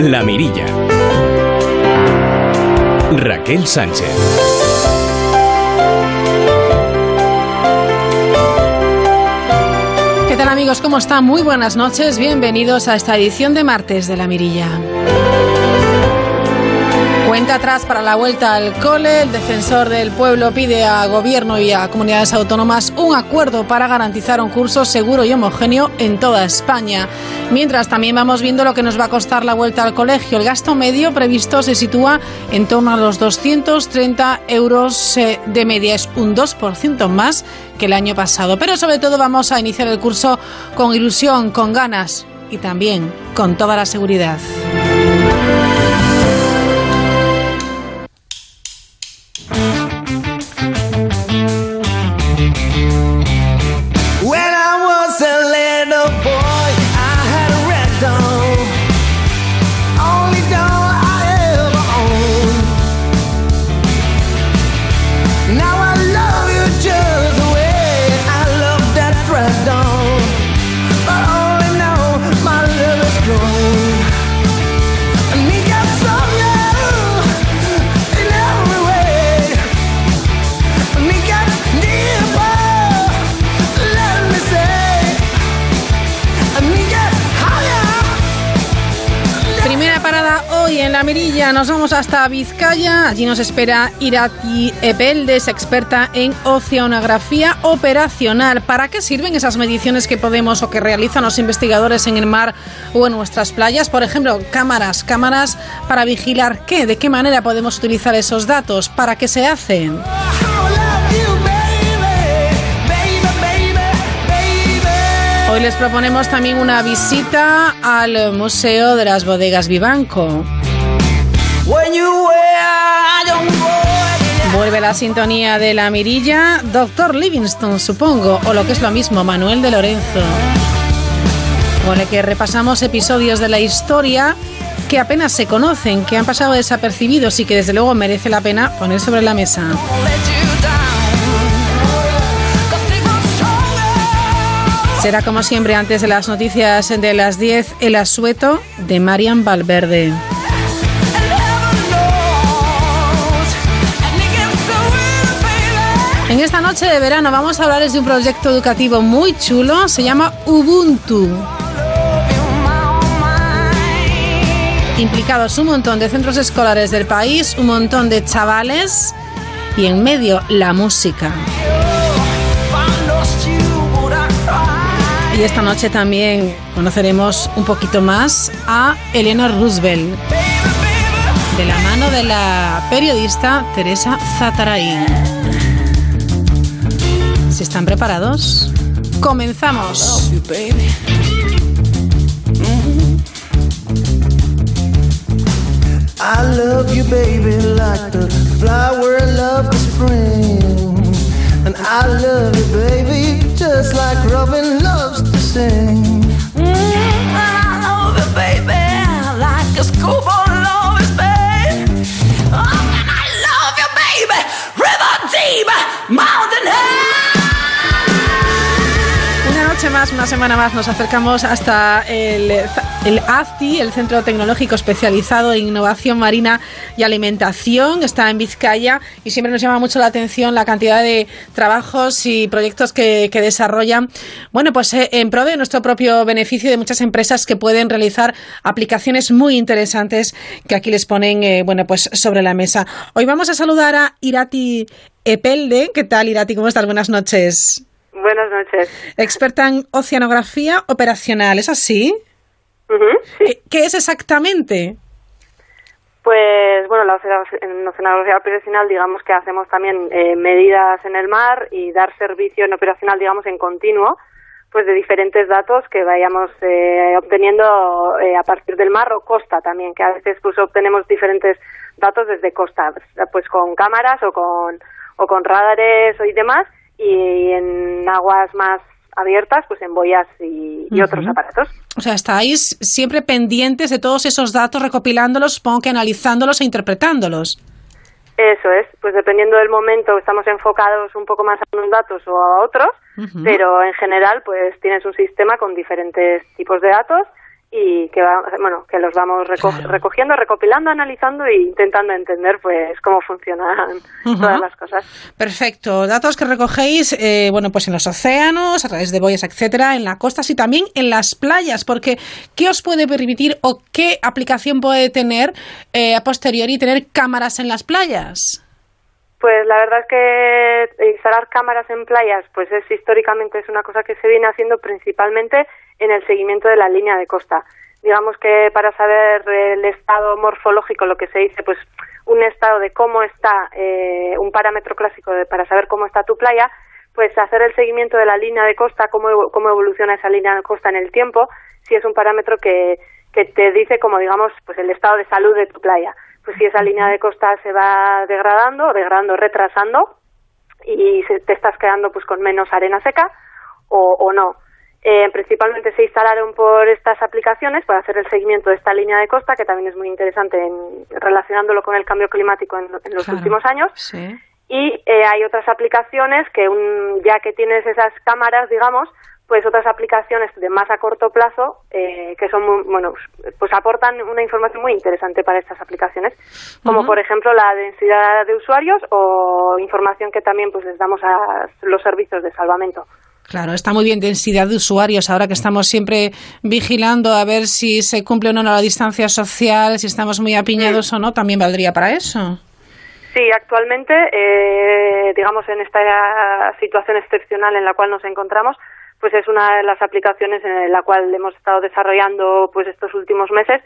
La Mirilla. Raquel Sánchez. ¿Qué tal amigos? ¿Cómo están? Muy buenas noches. Bienvenidos a esta edición de martes de La Mirilla. Cuenta atrás para la vuelta al cole. El defensor del pueblo pide a gobierno y a comunidades autónomas un acuerdo para garantizar un curso seguro y homogéneo en toda España. Mientras también vamos viendo lo que nos va a costar la vuelta al colegio. El gasto medio previsto se sitúa en torno a los 230 euros eh, de media. Es un 2% más que el año pasado. Pero sobre todo vamos a iniciar el curso con ilusión, con ganas y también con toda la seguridad. Vizcaya. Allí nos espera Irati Epeldes, experta en oceanografía operacional. ¿Para qué sirven esas mediciones que podemos o que realizan los investigadores en el mar o en nuestras playas? Por ejemplo, cámaras, cámaras para vigilar qué, de qué manera podemos utilizar esos datos, para qué se hacen. Hoy les proponemos también una visita al Museo de las Bodegas Vivanco. Vuelve la sintonía de la mirilla, Doctor Livingston, supongo, o lo que es lo mismo, Manuel de Lorenzo. Con el que repasamos episodios de la historia que apenas se conocen, que han pasado desapercibidos y que desde luego merece la pena poner sobre la mesa. Será como siempre antes de las noticias de las 10 el asueto de Marian Valverde. En esta noche de verano vamos a hablarles de un proyecto educativo muy chulo, se llama Ubuntu. Implicados un montón de centros escolares del país, un montón de chavales y en medio la música. Y esta noche también conoceremos un poquito más a Eleanor Roosevelt, de la mano de la periodista Teresa Zataray. Si están preparados, comenzamos. I love you, baby, like the flower love the spring. And I love you, baby, just like Robin una semana más, nos acercamos hasta el, el ACTI, el Centro Tecnológico Especializado en Innovación Marina y Alimentación. Está en Vizcaya y siempre nos llama mucho la atención la cantidad de trabajos y proyectos que, desarrollan. Bueno, pues eh, en pro de nuestro propio beneficio de muchas empresas que pueden realizar aplicaciones muy interesantes que aquí les ponen, eh, bueno, pues sobre la mesa. Hoy vamos a saludar a Irati Epelde. ¿Qué tal, Irati? ¿Cómo estás? Buenas noches. Buenas noches. Experta en oceanografía operacional, ¿es así? ¿Qué, es exactamente? Pues bueno, la oceanografía operacional digamos que hacemos también eh, medidas en el mar y dar servicio en operacional digamos en continuo pues de diferentes datos que vayamos eh, obteniendo eh, a partir del mar o costa también, que a veces pues obtenemos diferentes datos desde costa, pues con cámaras o con, o con radares y demás y en aguas más abiertas, pues en boyas y, otros aparatos. O sea, estáis siempre pendientes de todos esos datos, recopilándolos, supongo que analizándolos e interpretándolos. Eso es, pues dependiendo del momento estamos enfocados un poco más a unos datos o a otros, pero en general pues tienes un sistema con diferentes tipos de datos y que va, bueno que los vamos recogiendo recopilando analizando e intentando entender pues cómo funcionan todas las cosas. Perfecto. Datos que recogéis eh, bueno pues en los océanos a través de boyas etcétera en las costas y también en las playas porque qué os puede permitir o qué aplicación puede tener eh, a posteriori tener cámaras en las playas pues la verdad es que instalar cámaras en playas, pues es históricamente es una cosa que se viene haciendo principalmente en el seguimiento de la línea de costa. Digamos que para saber el estado morfológico, lo que se dice, pues un estado de cómo está, eh, un parámetro clásico de, para saber cómo está tu playa, pues hacer el seguimiento de la línea de costa, cómo, cómo evoluciona esa línea de costa en el tiempo, si es un parámetro que, que te dice como digamos pues el estado de salud de tu playa pues si esa línea de costa se va degradando, degradando, retrasando y se, te estás quedando pues con menos arena seca o, no. Eh, principalmente se instalaron por estas aplicaciones para hacer el seguimiento de esta línea de costa, que también es muy interesante en, relacionándolo con el cambio climático en, los últimos años. Y eh, hay otras aplicaciones que, un, ya que tienes esas cámaras, digamos, pues otras aplicaciones de más a corto plazo eh, que son bueno pues aportan una información muy interesante para estas aplicaciones como por ejemplo la densidad de usuarios o información que también pues les damos a los servicios de salvamento Claro, está muy bien densidad de usuarios. Ahora que estamos siempre vigilando a ver si se cumple o no la distancia social, si estamos muy apiñados o no, también valdría para eso. Sí, actualmente, eh, digamos, en esta situación excepcional en la cual nos encontramos, pues es una de las aplicaciones en la cual hemos estado desarrollando pues estos últimos meses,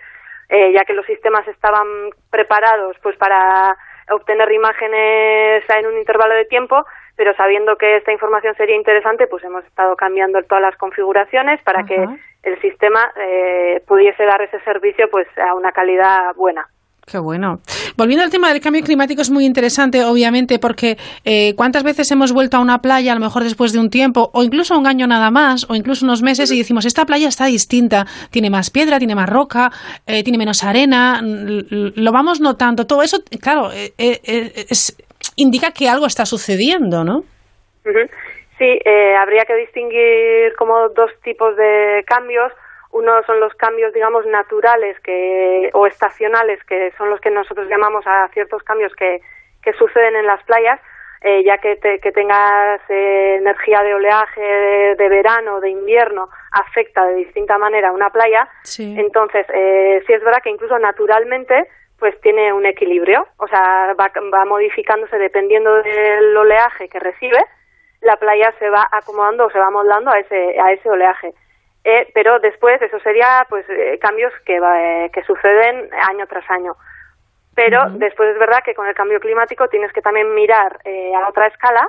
eh, ya que los sistemas estaban preparados pues para obtener imágenes en un intervalo de tiempo, pero sabiendo que esta información sería interesante, pues hemos estado cambiando todas las configuraciones para que el sistema eh, pudiese dar ese servicio pues a una calidad buena. Qué bueno. Volviendo al tema del cambio climático, es muy interesante, obviamente, porque eh, cuántas veces hemos vuelto a una playa, a lo mejor después de un tiempo, o incluso un año nada más, o incluso unos meses, y decimos, esta playa está distinta, tiene más piedra, tiene más roca, eh, tiene menos arena, lo vamos notando. Todo eso, claro, eh, indica que algo está sucediendo, ¿no? Sí, habría que distinguir como dos tipos de cambios uno son los cambios, digamos, naturales que, o estacionales, que son los que nosotros llamamos a ciertos cambios que, que suceden en las playas, eh, ya que, que tengas eh, energía de oleaje de, verano, de invierno, afecta de distinta manera a una playa. Entonces, eh, sí es verdad que incluso naturalmente pues tiene un equilibrio, o sea, va, va modificándose dependiendo del oleaje que recibe, la playa se va acomodando o se va moldando a ese, a ese oleaje. Eh, pero después eso sería pues eh, cambios que, eh, que suceden año tras año. Pero después es verdad que con el cambio climático tienes que también mirar a otra escala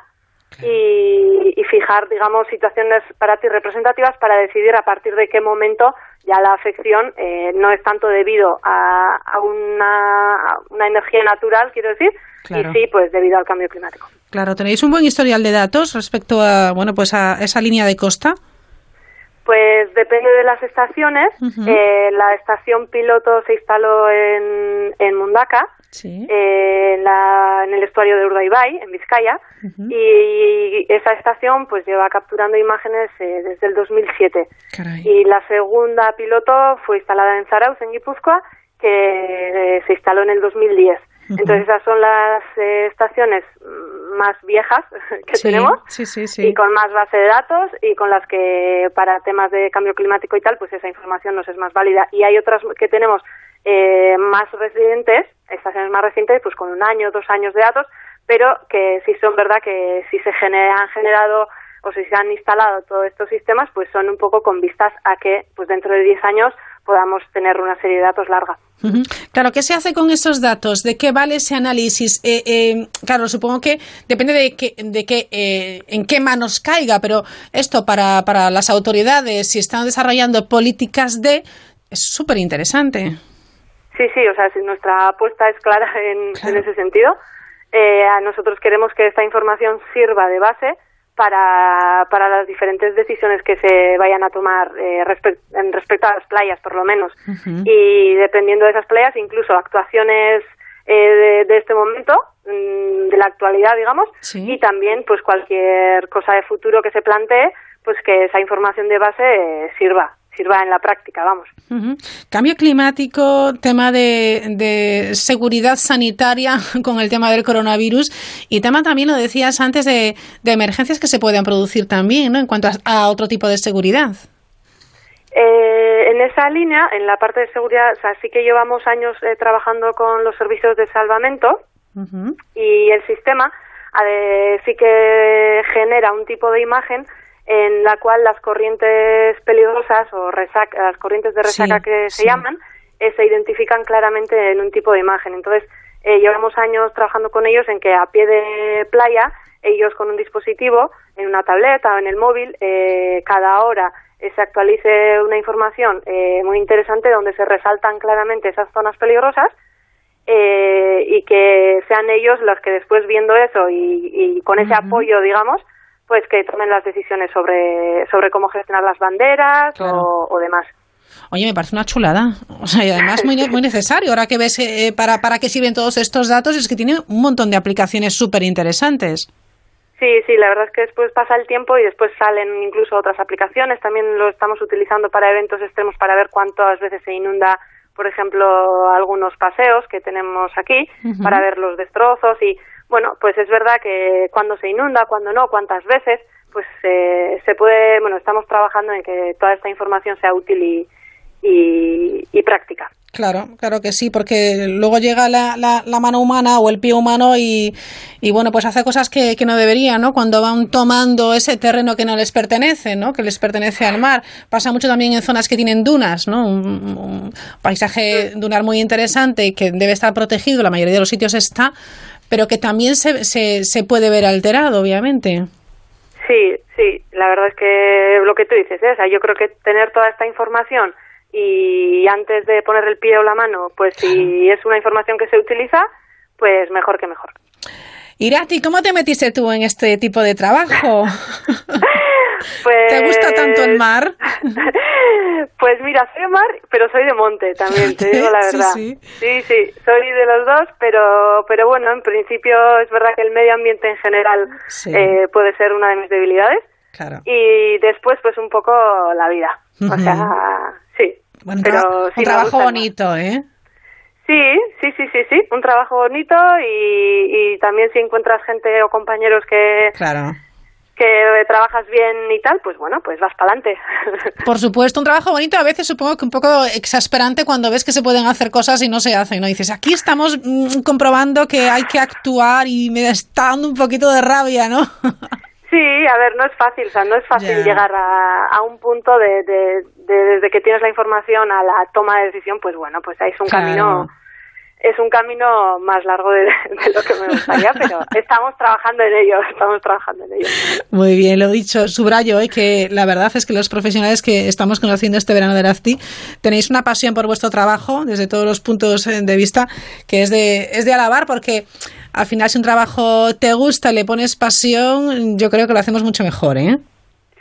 y, fijar, digamos, situaciones para ti representativas para decidir a partir de qué momento ya la afección no es tanto debido a, a, una, una, energía natural, quiero decir, y sí, pues debido al cambio climático. Claro, tenéis un buen historial de datos respecto a, bueno, pues a esa línea de costa. Pues depende de las estaciones. eh, la estación piloto se instaló en, en Mundaka, eh, en, la, en, el estuario de Urdaibai, en Vizcaya, y esa estación pues lleva capturando imágenes eh, desde el 2007. Y la segunda piloto fue instalada en Zarauz, en Guipúzcoa, que eh, se instaló en el 2010. Entonces esas son las eh, estaciones más viejas que tenemos. y con más base de datos y con las que para temas de cambio climático y tal, pues esa información nos es más válida. Y hay otras que tenemos eh, más recientes, estaciones más recientes, pues con un año, dos años de datos, pero que sí son verdad que si se han generado o si se han instalado todos estos sistemas, pues son un poco con vistas a que pues dentro de 10 años podamos tener una serie de datos larga. Claro, ¿qué se hace con esos datos? ¿De qué vale ese análisis? Eh, eh, claro, supongo que depende de, que, de que, eh, en qué manos caiga, pero esto para, para las autoridades, si están desarrollando políticas de, es súper interesante. Sí, sí, o sea, nuestra apuesta es clara en, en ese sentido. a nosotros queremos que esta información sirva de base para, para las diferentes decisiones que se vayan a tomar eh, en respecto a las playas, por lo menos. Y dependiendo de esas playas, incluso actuaciones eh, de, este momento, mm, la actualidad, digamos, y también pues cualquier cosa de futuro que se plantee, pues que esa información de base eh, sirva sirva en la práctica, vamos. Cambio climático, tema de, seguridad sanitaria con el tema del coronavirus y tema también, lo decías antes, de, emergencias que se puedan producir también, ¿no? En cuanto a, otro tipo de seguridad. Eh, en esa línea, en la parte de seguridad, o sea, sí que llevamos años eh, trabajando con los servicios de salvamento y el sistema sí que genera un tipo de imagen en la cual las corrientes peligrosas o las corrientes de resaca que se llaman eh, se identifican claramente en un tipo de imagen. Entonces, eh, llevamos años trabajando con ellos en que a pie de playa, ellos con un dispositivo, en una tableta o en el móvil, eh, cada hora se actualice una información muy interesante donde se resaltan claramente esas zonas peligrosas y que sean ellos los que después viendo eso y, con ese apoyo, digamos, pues que tomen las decisiones sobre, sobre cómo gestionar las banderas o, demás. Oye, me parece una chulada. O sea, y además muy, muy necesario. Ahora que ves eh, para, para qué sirven todos estos datos, es que tiene un montón de aplicaciones súper interesantes. Sí, sí, la verdad es que después pasa el tiempo y después salen incluso otras aplicaciones. También lo estamos utilizando para eventos extremos para ver cuántas veces se inunda, por ejemplo, algunos paseos que tenemos aquí, para ver los destrozos y bueno, pues es verdad que cuando se inunda, cuando no, cuántas veces, pues eh, se puede, bueno, estamos trabajando en que toda esta información sea útil y, y, práctica. Claro, claro que sí, porque luego llega la, la, mano humana o el pie humano y, y bueno, pues hace cosas que, que, no debería, ¿no? Cuando van tomando ese terreno que no les pertenece, ¿no? Que les pertenece al mar. Pasa mucho también en zonas que tienen dunas, ¿no? Un, un paisaje dunar muy interesante y que debe estar protegido, la mayoría de los sitios está, pero que también se, se, se puede ver alterado, obviamente. Sí, sí, la verdad es que lo que tú dices, ¿eh? o sea, yo creo que tener toda esta información y antes de poner el pie o la mano, pues si es una información que se utiliza, pues mejor que mejor. Irati, ¿cómo te metiste tú en este tipo de trabajo? ¿Te gusta tanto el mar? Pues mira, soy de mar, pero soy de monte también, te digo la verdad. Sí, sí, sí, soy de los dos, pero, pero bueno, en principio es verdad que el medio ambiente en general eh, puede ser una de mis debilidades. Claro. Y después, pues un poco la vida. O sea, sí. pero un trabajo bonito, ¿eh? Sí, sí, sí, sí, sí, un trabajo bonito y, y también si encuentras gente o compañeros que, claro que trabajas bien y tal, pues bueno, pues vas para adelante. Por supuesto, un trabajo bonito, a veces supongo que un poco exasperante cuando ves que se pueden hacer cosas y no se hacen, ¿no? Dices, aquí estamos mm, comprobando que hay que actuar y me está dando un poquito de rabia, ¿no? Sí, a ver, no es fácil, o sea, no es fácil llegar a, un punto de, desde que tienes la información a la toma de decisión, pues bueno, pues ahí es un camino es un camino más largo de, lo que me gustaría, pero estamos trabajando en ello, estamos trabajando en ello. Muy bien, lo dicho, subrayo, ¿eh? que la verdad es que los profesionales que estamos conociendo este verano de AFTI tenéis una pasión por vuestro trabajo desde todos los puntos de vista que es de, es de alabar porque al final si un trabajo te gusta, le pones pasión, yo creo que lo hacemos mucho mejor, ¿eh?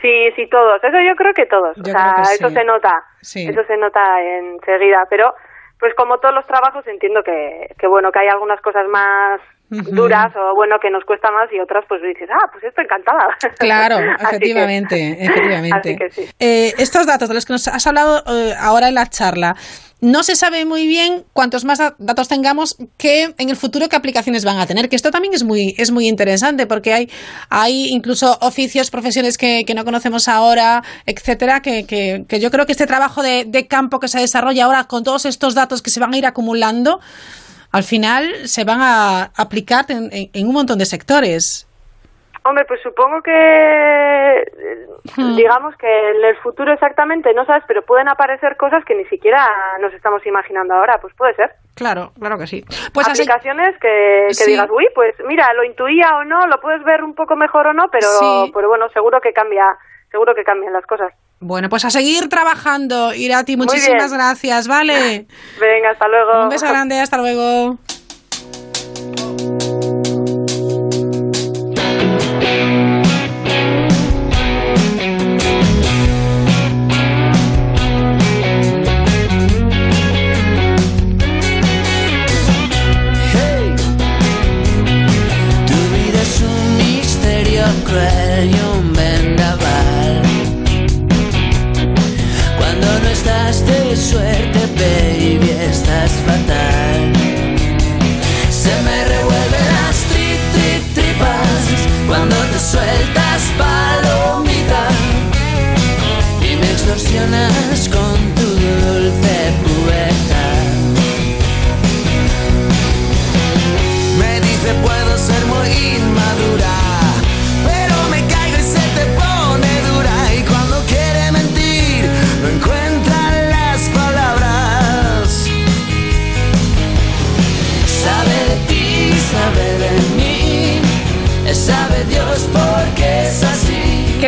Sí, sí, todos. Eso yo creo que todos. o sea, eso se nota. Eso se nota enseguida. Pero pues como todos los trabajos entiendo que, que bueno, que hay algunas cosas más duras o bueno que nos cuesta más y otras pues dices ah pues estoy encantada claro efectivamente efectivamente. Eh, estos datos de los que nos has hablado eh, ahora en la charla no se sabe muy bien cuántos más datos tengamos que en el futuro qué aplicaciones van a tener, que esto también es muy, es muy interesante porque hay, hay incluso oficios, profesiones que, que no conocemos ahora, etcétera, que, que, que, yo creo que este trabajo de, de campo que se desarrolla ahora con todos estos datos que se van a ir acumulando, al final se van a aplicar en, en, un montón de sectores. Hombre, pues supongo que, hmm. digamos que en el futuro exactamente no sabes, pero pueden aparecer cosas que ni siquiera nos estamos imaginando ahora, pues puede ser. Claro, claro que sí. Pues Aplicaciones que, que digas, uy, pues mira, lo intuía o no, lo puedes ver un poco mejor o no, pero, pero bueno, seguro que cambia, seguro que cambian las cosas. Bueno, pues a seguir trabajando, Irati. Muchísimas gracias, ¿vale? Venga, hasta luego. Un beso grande, hasta luego.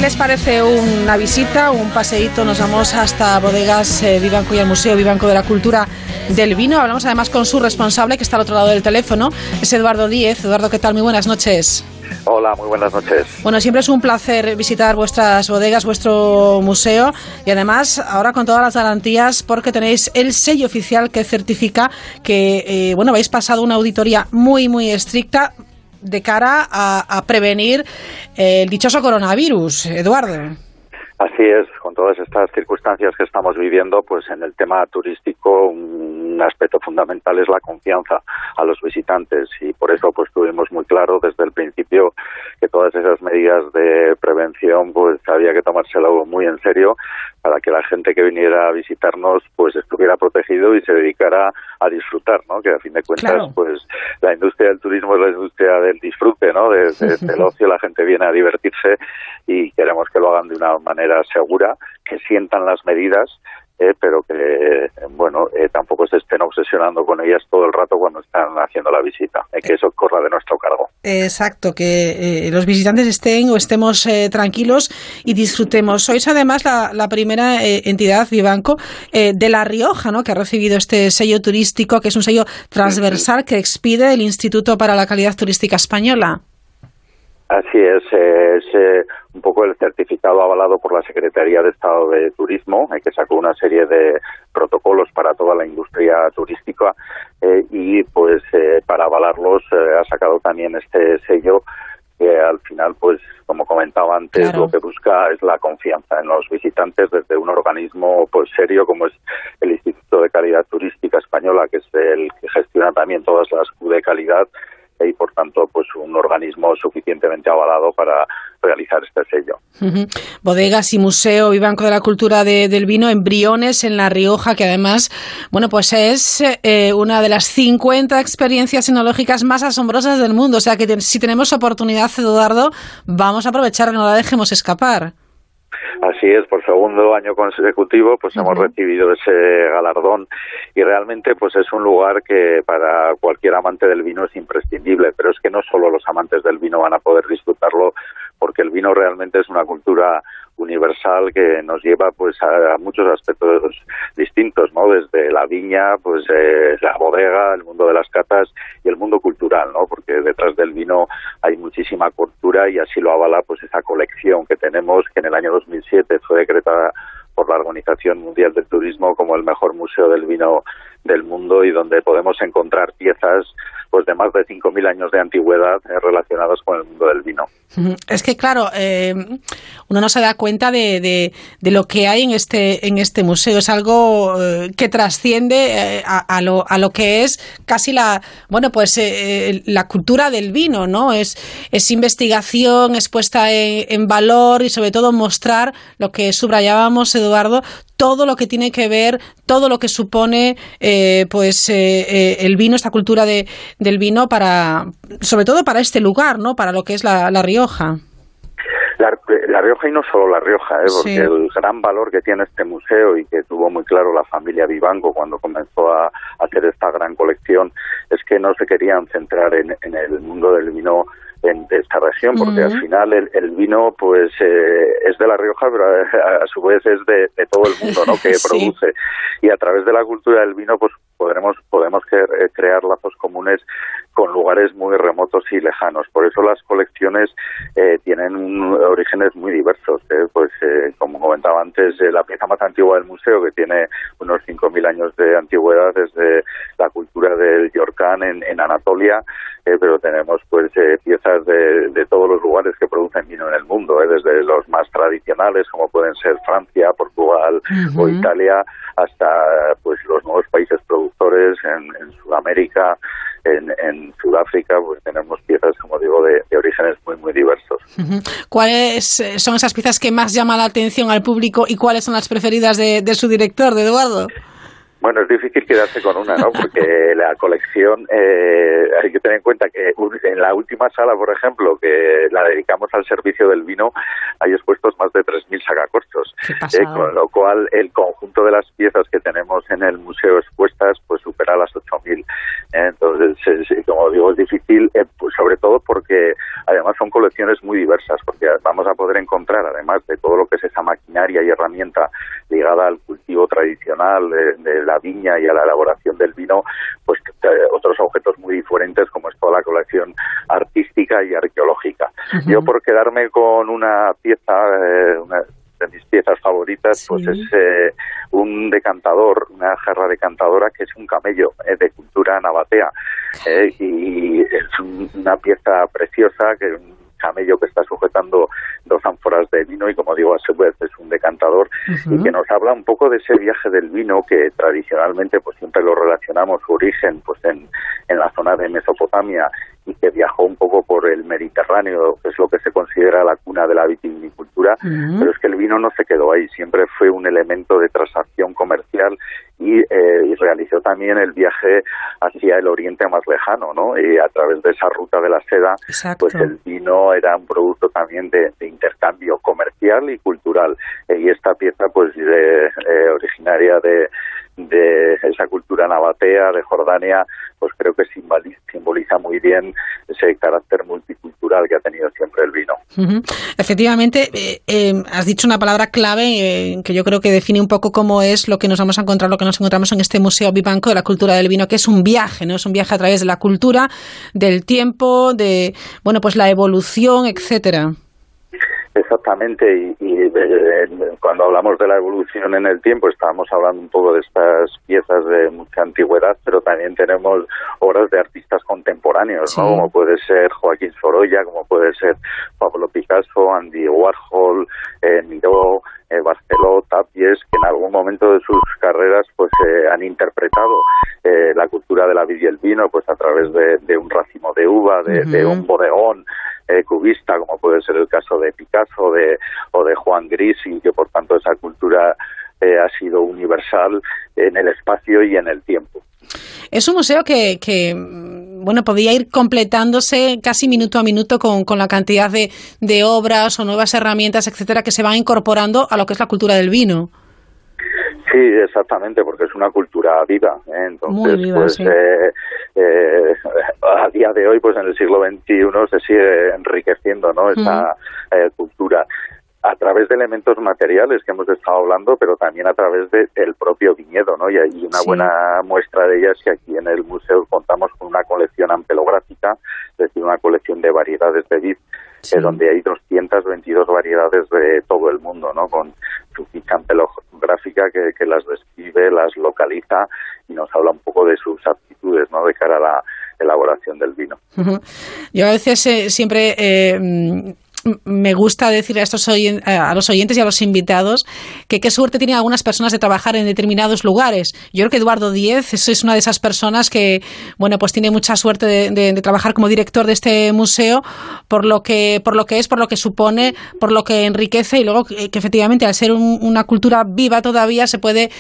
¿Qué les parece una visita, un paseíto? Nos vamos hasta Bodegas eh, Vivanco y al Museo Vivanco de la Cultura del Vino. Hablamos además con su responsable, que está al otro lado del teléfono, es Eduardo Díez. Eduardo, ¿qué tal? Muy buenas noches. Hola, muy buenas noches. Bueno, siempre es un placer visitar vuestras bodegas, vuestro museo y además ahora con todas las garantías porque tenéis el sello oficial que certifica que, eh, bueno, habéis pasado una auditoría muy, muy estricta de cara a, a prevenir el dichoso coronavirus. Eduardo. Así es, con todas estas circunstancias que estamos viviendo, pues en el tema turístico un aspecto fundamental es la confianza a los visitantes y por eso pues tuvimos muy claro desde el principio que todas esas medidas de prevención pues había que tomárselo muy en serio para que la gente que viniera a visitarnos pues estuviera protegido y se dedicara a disfrutar, ¿no? Que a fin de cuentas Claro. pues la industria del turismo es la industria del disfrute, ¿no? De- de- del ocio, la gente viene a divertirse y queremos que lo hagan de una manera segura, que sientan las medidas, eh, pero que, bueno, eh, tampoco se estén obsesionando con ellas todo el rato cuando están haciendo la visita, eh, que eso corra de nuestro cargo. Exacto, que eh, los visitantes estén o estemos eh, tranquilos y disfrutemos. Sois además la, la primera eh, entidad, Vivanco, eh, de La Rioja, ¿no? que ha recibido este sello turístico, que es un sello transversal que expide el Instituto para la Calidad Turística Española. Así es, es eh, un poco el certificado avalado por la Secretaría de Estado de Turismo, eh, que sacó una serie de protocolos para toda la industria turística eh, y pues eh, para avalarlos eh, ha sacado también este sello que al final pues como comentaba antes Claro. lo que busca es la confianza en los visitantes desde un organismo pues serio como es el Instituto de Calidad Turística Española que es el que gestiona también todas las Q de calidad y por tanto pues un organismo suficientemente avalado para realizar este sello. Bodegas y Museo Vivanco de la Cultura de- del Vino en Briones, en La Rioja, que además, bueno, pues es eh, una de las 50 experiencias enológicas más asombrosas del mundo. O sea que si tenemos oportunidad, Eduardo, vamos a aprovechar, no la dejemos escapar. Así es, por segundo año consecutivo pues hemos recibido ese galardón y realmente pues es un lugar que para cualquier amante del vino es imprescindible, pero es que no solo los amantes del vino van a poder disfrutarlo porque el vino realmente es una cultura universal que nos lleva pues a, muchos aspectos distintos, ¿no? Desde la viña, pues eh, la bodega, el mundo de las catas y el mundo cultural, ¿no? Porque detrás del vino hay muchísima cultura y así lo avala pues esa colección que tenemos que en el año 2007 fue decretada por la Organización Mundial del Turismo como el mejor museo del vino del mundo y donde podemos encontrar piezas pues de más de 5.000 años de antigüedad eh, relacionadas con el mundo del vino. Es que, claro, eh, uno no se da cuenta de, de- de lo que hay en este, en este museo. Es algo eh, que trasciende eh, a, lo, a lo que es casi la, bueno, pues eh, la cultura del vino, ¿no? Es, es investigación, es puesta en, en valor y sobre todo mostrar lo que subrayábamos, Eduardo, todo lo que tiene que ver, todo lo que supone, eh, pues, eh, eh, el vino, esta cultura de, del vino para, sobre todo para este lugar, ¿no? Para lo que es la, la Rioja. La, La Rioja y no solo La Rioja, ¿eh? porque Sí. el gran valor que tiene este museo y que tuvo muy claro la familia Vivanco cuando comenzó a hacer esta gran colección es que no se querían centrar en, en el mundo del vino en, de esta región, porque al final el, el vino pues eh, es de La Rioja, pero a, a su vez es de, de todo el mundo ¿no? que Sí. produce. Y a través de la cultura del vino pues podremos, podemos eh, crear lazos comunes con lugares muy remotos y lejanos. Por eso las colecciones eh, tienen orígenes muy diversos. ¿eh? Pues, eh, como comentaba antes, la pieza más antigua del museo, que tiene unos 5.000 años de antigüedad, es de la cultura del Yorkán en, en Anatolia, pero tenemos pues piezas de, de, todos los lugares que producen vino en el mundo, desde los más tradicionales, como pueden ser Francia, Portugal o Italia, hasta pues los nuevos países productores en, en Sudamérica, en, Sudáfrica pues tenemos piezas, como digo, de, orígenes muy, muy diversos. ¿Cuáles eh, son esas piezas que más llaman la atención al público y cuáles son las preferidas de, de su director, de Eduardo? Bueno, es difícil quedarse con una, ¿no? Porque la colección, eh, hay que tener en cuenta que en la última sala, por ejemplo, que la dedicamos al servicio del vino, hay expuestos más de 3.000 sacacorchos. Eh, con lo cual, el conjunto de las piezas que tenemos en el museo expuestas, pues supera las 8.000. Entonces, como digo, es difícil, eh, pues sobre todo porque además son colecciones muy diversas, porque vamos a poder encontrar, además de todo lo que es esa maquinaria y herramienta ligada al cultivo tradicional de, la viña y a la elaboración del vino, pues eh, otros objetos muy diferentes como es toda la colección artística y arqueológica. Yo por quedarme con una pieza, eh, una de mis piezas favoritas, pues es eh, un decantador, una jarra decantadora que es un camello de cultura nabatea. Y es una pieza preciosa que camello que está sujetando dos ánforas de vino y como digo a su vez es un decantador y que nos habla un poco de ese viaje del vino que tradicionalmente pues siempre lo relacionamos su origen pues en, en la zona de Mesopotamia y que viajó un poco por el Mediterráneo, que es lo que se considera la cuna de la vitivinicultura, pero es que el vino no se quedó ahí, siempre fue un elemento de transacción comercial y, eh, realizó también el viaje hacia el oriente más lejano, ¿no? Y a través de esa ruta de la seda, pues el vino era un producto también de, intercambio comercial y cultural. y esta pieza, pues, de, eh, originaria de, de esa cultura nabatea, de Jordania, pues creo que simboliza muy bien ese carácter multicultural que ha tenido siempre el vino. Efectivamente, eh, eh, has dicho una palabra clave eh, que yo creo que define un poco cómo es lo que nos vamos a encontrar, lo que nos encontramos en este Museo Vivanco de la Cultura del Vino, que es un viaje, ¿no? Es un viaje a través de la cultura, del tiempo, de, bueno, pues la evolución, etcétera. Exactamente, y, eh, cuando hablamos de la evolución en el tiempo, estábamos hablando un poco de estas piezas de mucha antigüedad, pero también tenemos obras de artistas contemporáneos, ¿no? como puede ser Joaquín Sorolla, como puede ser Pablo Picasso, Andy Warhol, eh, Miró, eh, Barceló, Tapies, que en algún momento de sus carreras pues eh, han interpretado la cultura de la vid y el vino pues a través de, un racimo de uva, de un bodegón, eh, cubista, como puede ser el caso de Picasso de, o de Juan Gris, y que por tanto esa cultura eh, ha sido universal en el espacio y en el tiempo. Es un museo que, que, bueno, podía ir completándose casi minuto a minuto con, con la cantidad de, de, obras o nuevas herramientas, etcétera, que se van incorporando a lo que es la cultura del vino. Sí, exactamente, porque es una cultura viva. ¿eh? Entonces, pues eh, eh, a día de hoy, pues en el siglo XXI se sigue enriqueciendo, ¿no? Esta cultura a través de elementos materiales que hemos estado hablando, pero también a través del propio viñedo, ¿no? Y, hay una buena muestra de ellas que aquí en el museo contamos con una colección ampelográfica, es decir, una colección de variedades de vid, donde hay 222 variedades de todo el mundo, ¿no? Con su ficha ampelográfica que, que las describe, las localiza y nos habla un poco de sus aptitudes, ¿no? De cara a la elaboración del vino. Yo a veces eh, siempre eh, me gusta decir a, estos a los oyentes y a los invitados que qué suerte tienen algunas personas de trabajar en determinados lugares. Yo creo que Eduardo Díez es, una de esas personas que, bueno, pues tiene mucha suerte de, trabajar como director de este museo por lo que, por lo que es, por lo que supone, por lo que enriquece y luego que, efectivamente al ser una cultura viva todavía se puede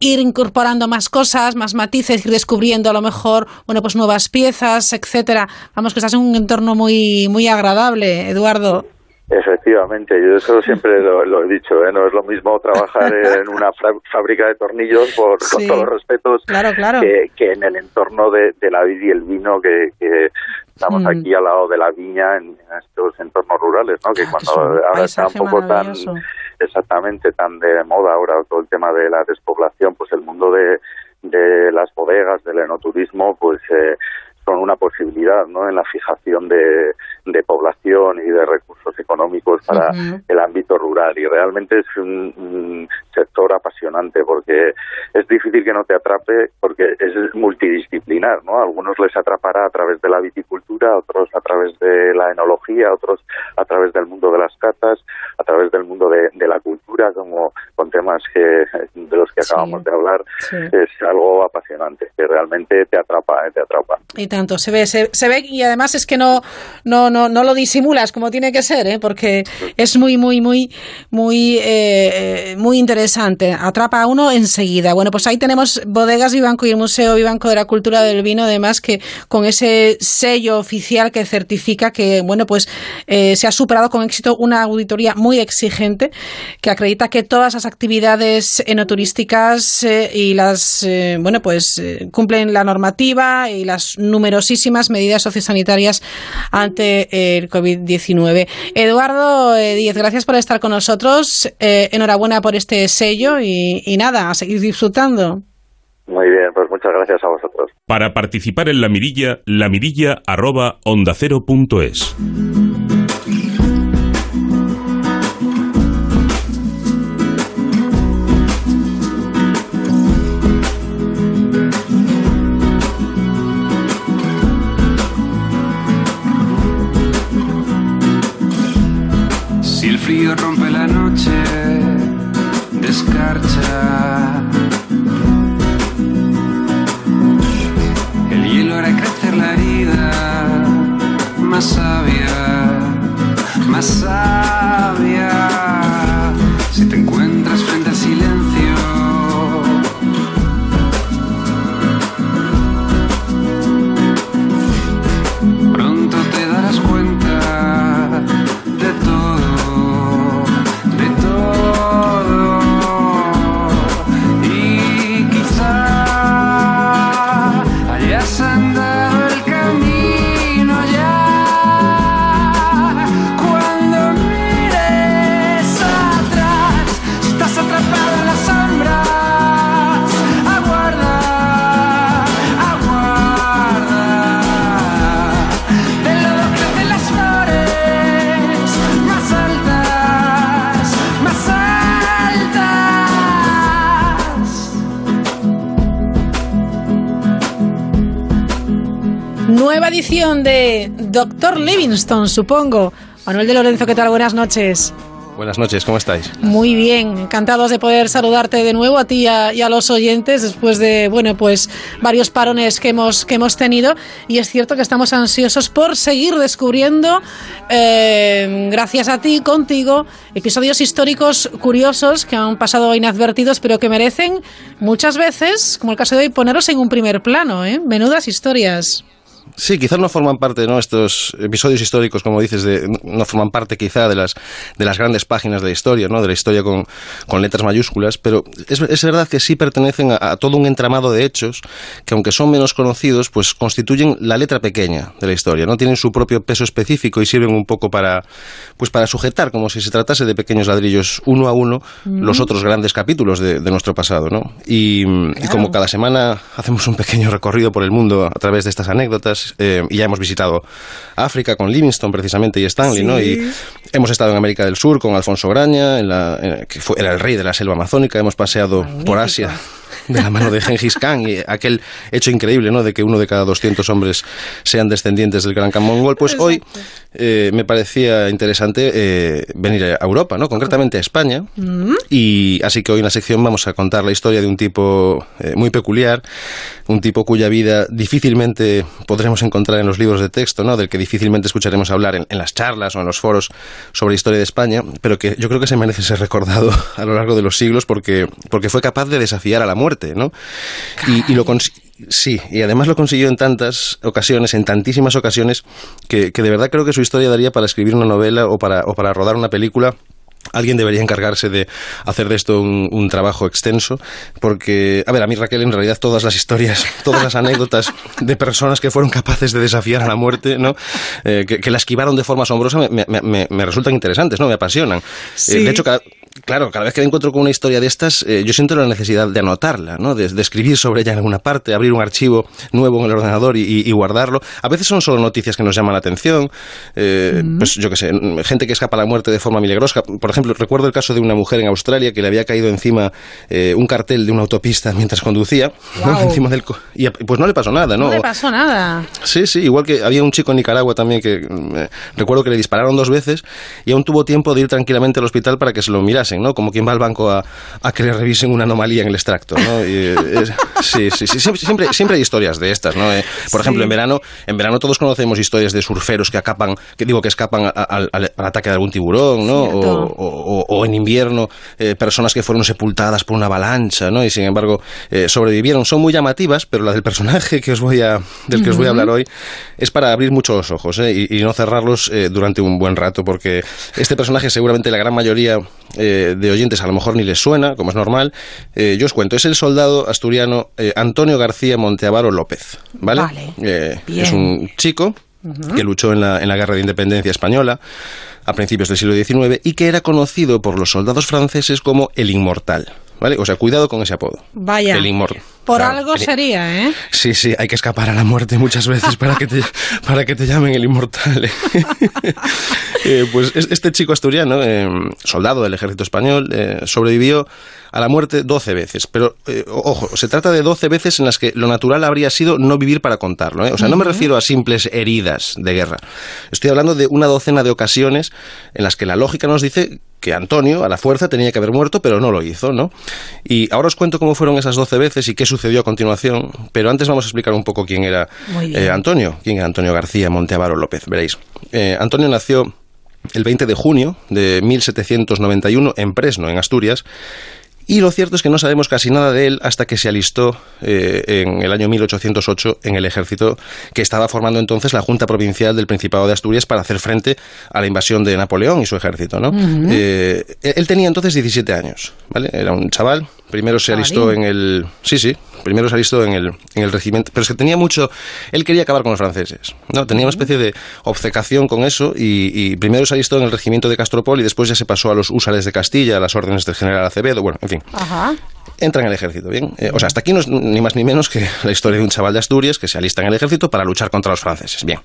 ir incorporando más cosas, más matices, ir descubriendo a lo mejor, bueno, pues nuevas piezas, etcétera. Vamos, que estás en un entorno muy, muy agradable, Eduardo. Efectivamente, yo eso siempre lo, he dicho, ¿eh? no es lo mismo trabajar en una fábrica de tornillos, por, con todos los respetos, Que, en el entorno de, la vid y el vino, que, estamos mm. aquí al lado de la viña, en, estos entornos rurales, ¿no? que cuando ahora está un poco tan exactamente tan de moda ahora todo el tema de la despoblación, pues el mundo de, de las bodegas, del enoturismo, pues eh, son una posibilidad ¿no? en la fijación de, de población y de recursos económicos para el ámbito rural. Y realmente es un, sector apasionante porque es difícil que no te atrape porque es multidisciplinar. ¿no? A algunos les atrapará a través de la viticultura, a otros a través de la enología, a otros a través del mundo de las catas, a través del mundo de, la cultura, como con temas que de los que acabamos de hablar. Es algo apasionante que realmente te atrapa, ¿eh? te atrapa. Y tanto, se ve, se, se ve y además es que no, no, no, no lo disimulas como tiene que ser, ¿eh? porque es muy, muy, muy, muy, eh, muy interesante. Atrapa a uno enseguida. Bueno, pues ahí tenemos Bodegas Vivanco y el Museo Vivanco de la Cultura del Vino, además que con ese sello oficial que certifica que, bueno, pues eh, se ha superado con éxito una auditoría muy exigente que acredita que todas las actividades enoturísticas eh, y las, bueno, pues cumplen la normativa y las numerosísimas medidas sociosanitarias ante el COVID-19. Eduardo eh, Díez, gracias por estar con nosotros. Eh, enhorabuena por este sello y, nada, a seguir disfrutando. Muy bien, pues muchas gracias a vosotros. Para participar en la mirilla, la Nueva edición de Doctor Livingstone, supongo. Manuel de Lorenzo, ¿qué tal? Buenas noches. Buenas noches, ¿cómo estáis? Muy bien, encantados de poder saludarte de nuevo a ti y a, los oyentes después de, bueno, pues varios parones que hemos, que hemos tenido y es cierto que estamos ansiosos por seguir descubriendo, eh, gracias a ti, contigo, episodios históricos curiosos que han pasado inadvertidos pero que merecen muchas veces, como el caso de hoy, poneros en un primer plano, ¿eh? Menudas historias. Sí, quizás no forman parte, ¿no? Estos episodios históricos, como dices, de, no forman parte quizá de las, de las grandes páginas de la historia, ¿no? De la historia con, con letras mayúsculas, pero es, es verdad que sí pertenecen a, todo un entramado de hechos que, aunque son menos conocidos, pues constituyen la letra pequeña de la historia, ¿no? Tienen su propio peso específico y sirven un poco para, pues para sujetar, como si se tratase de pequeños ladrillos, uno a uno, los otros grandes capítulos de, de nuestro pasado, ¿no? Y, y como cada semana hacemos un pequeño recorrido por el mundo a través de estas anécdotas, eh, y ya hemos visitado África con Livingstone precisamente y Stanley, ¿no? Y hemos estado en América del Sur con Alfonso Graña, que fue, era el rey de la selva amazónica, hemos paseado por Asia de la mano de Gengis Khan y aquel hecho increíble, ¿no? De que uno de cada 200 hombres sean descendientes del gran Khan mongol. Pues hoy eh, me parecía interesante eh, venir a Europa, ¿no? Concretamente a España. Mm. Y así que hoy en la sección vamos a contar la historia de un tipo eh, muy peculiar, un tipo cuya vida difícilmente podremos encontrar en los libros de texto, ¿no? Del que difícilmente escucharemos hablar en, las charlas o en los foros sobre historia de España, pero que yo creo que se merece ser recordado a lo largo de los siglos porque, porque fue capaz de desafiar a la muerte, ¿no? Y, lo Sí, y además lo consiguió en tantas ocasiones, en tantísimas ocasiones, que, que, de verdad creo que su historia daría para escribir una novela o para, o para rodar una película Alguien debería encargarse de hacer de esto un, un, trabajo extenso, porque, a ver, a mí Raquel, en realidad todas las historias, todas las anécdotas de personas que fueron capaces de desafiar a la muerte, ¿no? Eh, que, que, la esquivaron de forma asombrosa, me, me, me, me resultan interesantes, ¿no? Me apasionan. Sí. Eh, de hecho, cada, Claro, cada vez que me encuentro con una historia de estas, eh, yo siento la necesidad de anotarla, ¿no? De, de, escribir sobre ella en alguna parte, abrir un archivo nuevo en el ordenador y, y, y guardarlo. A veces son solo noticias que nos llaman la atención, eh, mm. pues yo qué sé, gente que escapa a la muerte de forma milagrosa. Por ejemplo, recuerdo el caso de una mujer en Australia que le había caído encima eh, un cartel de una autopista mientras conducía, wow. ¿no? encima del y pues no le pasó nada, ¿no? No le pasó nada. Sí, sí, igual que había un chico en Nicaragua también que eh, recuerdo que le dispararon dos veces y aún tuvo tiempo de ir tranquilamente al hospital para que se lo mirasen, ¿no? Como quien va al banco a, a que le revisen una anomalía en el extracto, ¿no? Y, eh, sí, sí, sí, siempre, siempre hay historias de estas, ¿no? Eh, por sí. ejemplo, en verano, en verano todos conocemos historias de surferos que acapan, que digo que escapan al, al, al ataque de algún tiburón, ¿no? O, o, o, en invierno, eh, personas que fueron sepultadas por una avalancha, ¿no? Y sin embargo eh, sobrevivieron. Son muy llamativas, pero la del personaje que os voy a, del que os voy a hablar hoy es para abrir mucho los ojos ¿eh? y, y, no cerrarlos durante un buen rato, porque este personaje seguramente la gran mayoría eh, de oyentes a lo mejor ni les suena, como es normal. Eh, yo os cuento, es el soldado asturiano eh, Antonio García Monteavaro López, ¿vale? vale. es un chico uh -huh. que luchó en la, en la Guerra de Independencia Española a principios del siglo XIX y que era conocido por los soldados franceses como el Inmortal. ¿Vale? O sea, cuidado con ese apodo. Vaya. El inmortal. Por claro, algo sería, ¿eh? Sí, sí, hay que escapar a la muerte muchas veces para que te, para que te llamen el inmortal. eh, pues este chico asturiano, eh, soldado del ejército español, eh, sobrevivió a la muerte 12 veces. Pero, eh, ojo, se trata de 12 veces en las que lo natural habría sido no vivir para contarlo. ¿eh? O sea, no me refiero a simples heridas de guerra. Estoy hablando de una docena de ocasiones en las que la lógica nos dice que Antonio, a la fuerza, tenía que haber muerto, pero no lo hizo, ¿no? Y ahora os cuento cómo fueron esas 12 veces y qué sucedió a continuación, pero antes vamos a explicar un poco quién era eh, Antonio, quién era Antonio García Monteavaro López, veréis. Eh, Antonio nació el 20 de junio de 1791 en Presno, en Asturias, y lo cierto es que no sabemos casi nada de él hasta que se alistó eh, en el año 1808 en el ejército que estaba formando entonces la Junta Provincial del Principado de Asturias para hacer frente a la invasión de Napoleón y su ejército. ¿no? Uh -huh. eh, él tenía entonces 17 años, ¿vale? Era un chaval. Primero se alistó en el... Sí, sí, primero se alistó en el, en el regimiento. Pero es que tenía mucho... Él quería acabar con los franceses. ¿no? Tenía una especie de obcecación con eso y, y primero se alistó en el regimiento de Castropol y después ya se pasó a los húsares de Castilla, a las órdenes del general Acevedo. Bueno, en fin. Ajá. Entra en el ejército, ¿bien? Eh, o sea, hasta aquí no es ni más ni menos que la historia de un chaval de Asturias que se alista en el ejército para luchar contra los franceses. Bien.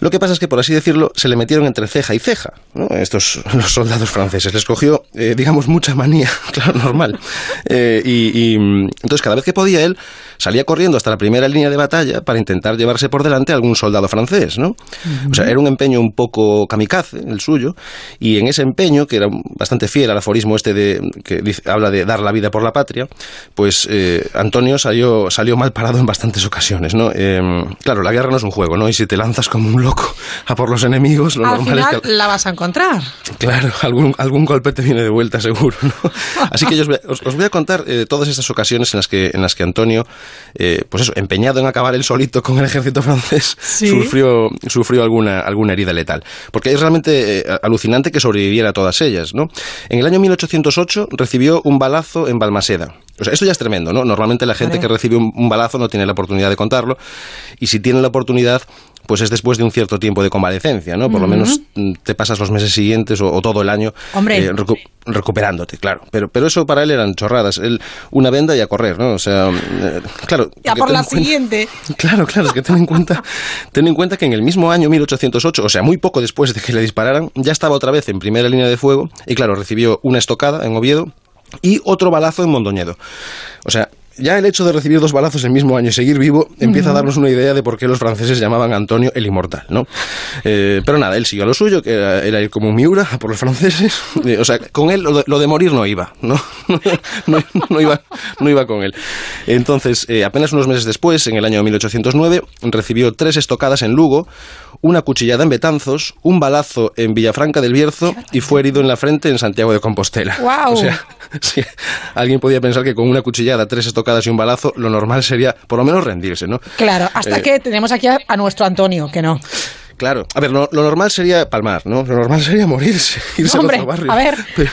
Lo que pasa es que, por así decirlo, se le metieron entre ceja y ceja, ¿no? Estos los soldados franceses. Les cogió, eh, digamos, mucha manía, claro, normal. Eh, y, y, entonces, cada vez que podía él, salía corriendo hasta la primera línea de batalla para intentar llevarse por delante a algún soldado francés, ¿no? Uh -huh. O sea, era un empeño un poco kamikaze, el suyo, y en ese empeño, que era bastante fiel al aforismo este de que dice, habla de dar la vida por la patria, pues eh, Antonio salió, salió mal parado en bastantes ocasiones, ¿no? Eh, claro, la guerra no es un juego, ¿no? Y si te lanzas como un loco a por los enemigos, lo Al normal final es que... la vas a encontrar. Claro, algún, algún golpe te viene de vuelta seguro, ¿no? Así que yo os voy a, os, os voy a contar eh, todas estas ocasiones en las que, en las que Antonio eh, pues eso, empeñado en acabar él solito con el ejército francés, ¿Sí? sufrió, sufrió alguna, alguna herida letal. Porque es realmente eh, alucinante que sobreviviera a todas ellas, ¿no? En el año 1808 recibió un balazo en Balmaseda. O sea, esto ya es tremendo, ¿no? Normalmente la gente que recibe un, un balazo no tiene la oportunidad de contarlo, y si tiene la oportunidad, pues es después de un cierto tiempo de convalecencia, ¿no? Por uh -huh. lo menos mm, te pasas los meses siguientes o, o todo el año eh, recu recuperándote, claro. Pero, pero eso para él eran chorradas. Él, una venda y a correr, ¿no? O sea, eh, claro. Ya por la siguiente. Claro, claro, es que ten en, cuenta, ten en cuenta que en el mismo año 1808, o sea, muy poco después de que le dispararan, ya estaba otra vez en primera línea de fuego y, claro, recibió una estocada en Oviedo y otro balazo en Mondoñedo. O sea, ya el hecho de recibir dos balazos el mismo año y seguir vivo empieza a darnos una idea de por qué los franceses llamaban a Antonio el inmortal, ¿no? Eh, pero nada, él siguió a lo suyo, que era, era, ir como un miura por los franceses. Eh, o sea, con él lo de, lo de, morir no iba, ¿no? no, no, iba, no iba con él. Entonces, eh, apenas unos meses después, en el año 1809, recibió tres estocadas en Lugo, una cuchillada en Betanzos, un balazo en Villafranca del Bierzo y fue herido en la frente en Santiago de Compostela. ¡Wow! O sea, sí, alguien podía pensar que con una cuchillada, tres estocadas y un balazo, lo normal sería por lo menos rendirse, ¿no? Claro, hasta eh, que tenemos aquí a, a nuestro Antonio, que no. Claro. A ver, lo, lo normal sería palmar, ¿no? Lo normal sería morirse, irse Hombre, al otro barrio. a ver. Pero,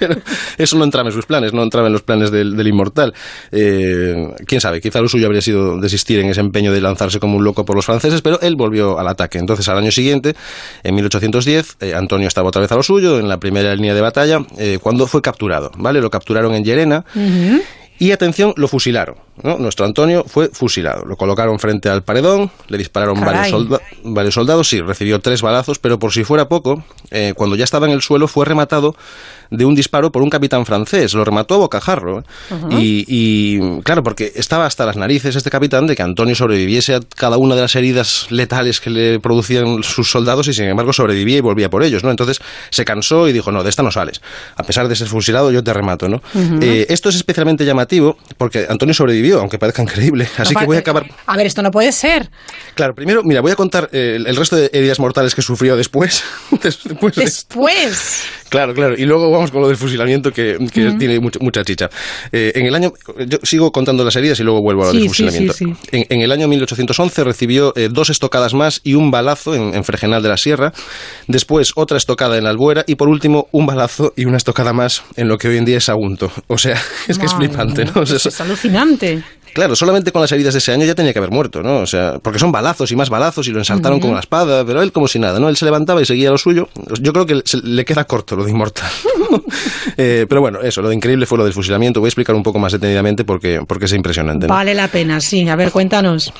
pero eso no entraba en sus planes, no entraba en los planes del, del inmortal. Eh, Quién sabe, quizá lo suyo habría sido desistir en ese empeño de lanzarse como un loco por los franceses, pero él volvió al ataque. Entonces, al año siguiente, en 1810, eh, Antonio estaba otra vez a lo suyo, en la primera línea de batalla, eh, cuando fue capturado, ¿vale? Lo capturaron en Llerena. Y atención, lo fusilaron. ¿No? Nuestro Antonio fue fusilado. Lo colocaron frente al paredón, le dispararon varios, solda- varios soldados, sí, recibió tres balazos, pero por si fuera poco, eh, cuando ya estaba en el suelo fue rematado de un disparo por un capitán francés. Lo remató a bocajarro. ¿eh? y, y, claro, porque estaba hasta las narices este capitán de que Antonio sobreviviese a cada una de las heridas letales que le producían sus soldados y sin embargo sobrevivía y volvía por ellos. ¿no? Entonces se cansó y dijo, no, de esta no sales. A pesar de ser fusilado, yo te remato. ¿no? Eh, esto es especialmente llamativo porque Antonio sobrevivió, aunque parezca increíble. Así No que voy a acabar... A ver, esto no puede ser. Claro, primero, mira, voy a contar eh, el, el resto de heridas mortales que sufrió después. después de. Después. Claro, claro. Y luego vamos con lo del fusilamiento que, que tiene mucha, mucha chicha. Eh, en el año, yo sigo contando las heridas y luego vuelvo a lo Sí, del fusilamiento. sí, sí. En, en el año 1811 recibió eh, dos estocadas más y un balazo en, en Fregenal de la Sierra. Después otra estocada en Albuera y por último un balazo y una estocada más en lo que hoy en día es Sagunto. O sea, es que es flipante, ¿no? O sea, Es alucinante. Claro, solamente con las heridas de ese año ya tenía que haber muerto, ¿no? O sea, porque son balazos y más balazos y lo ensaltaron con la espada, pero él como si nada, ¿no? Él se levantaba y seguía lo suyo. Yo creo que le queda corto lo de inmortal. Eh, pero bueno, eso, lo de increíble fue lo del fusilamiento. Voy a explicar un poco más detenidamente porque, porque es impresionante. ¿no? Vale la pena, sí. A ver, cuéntanos.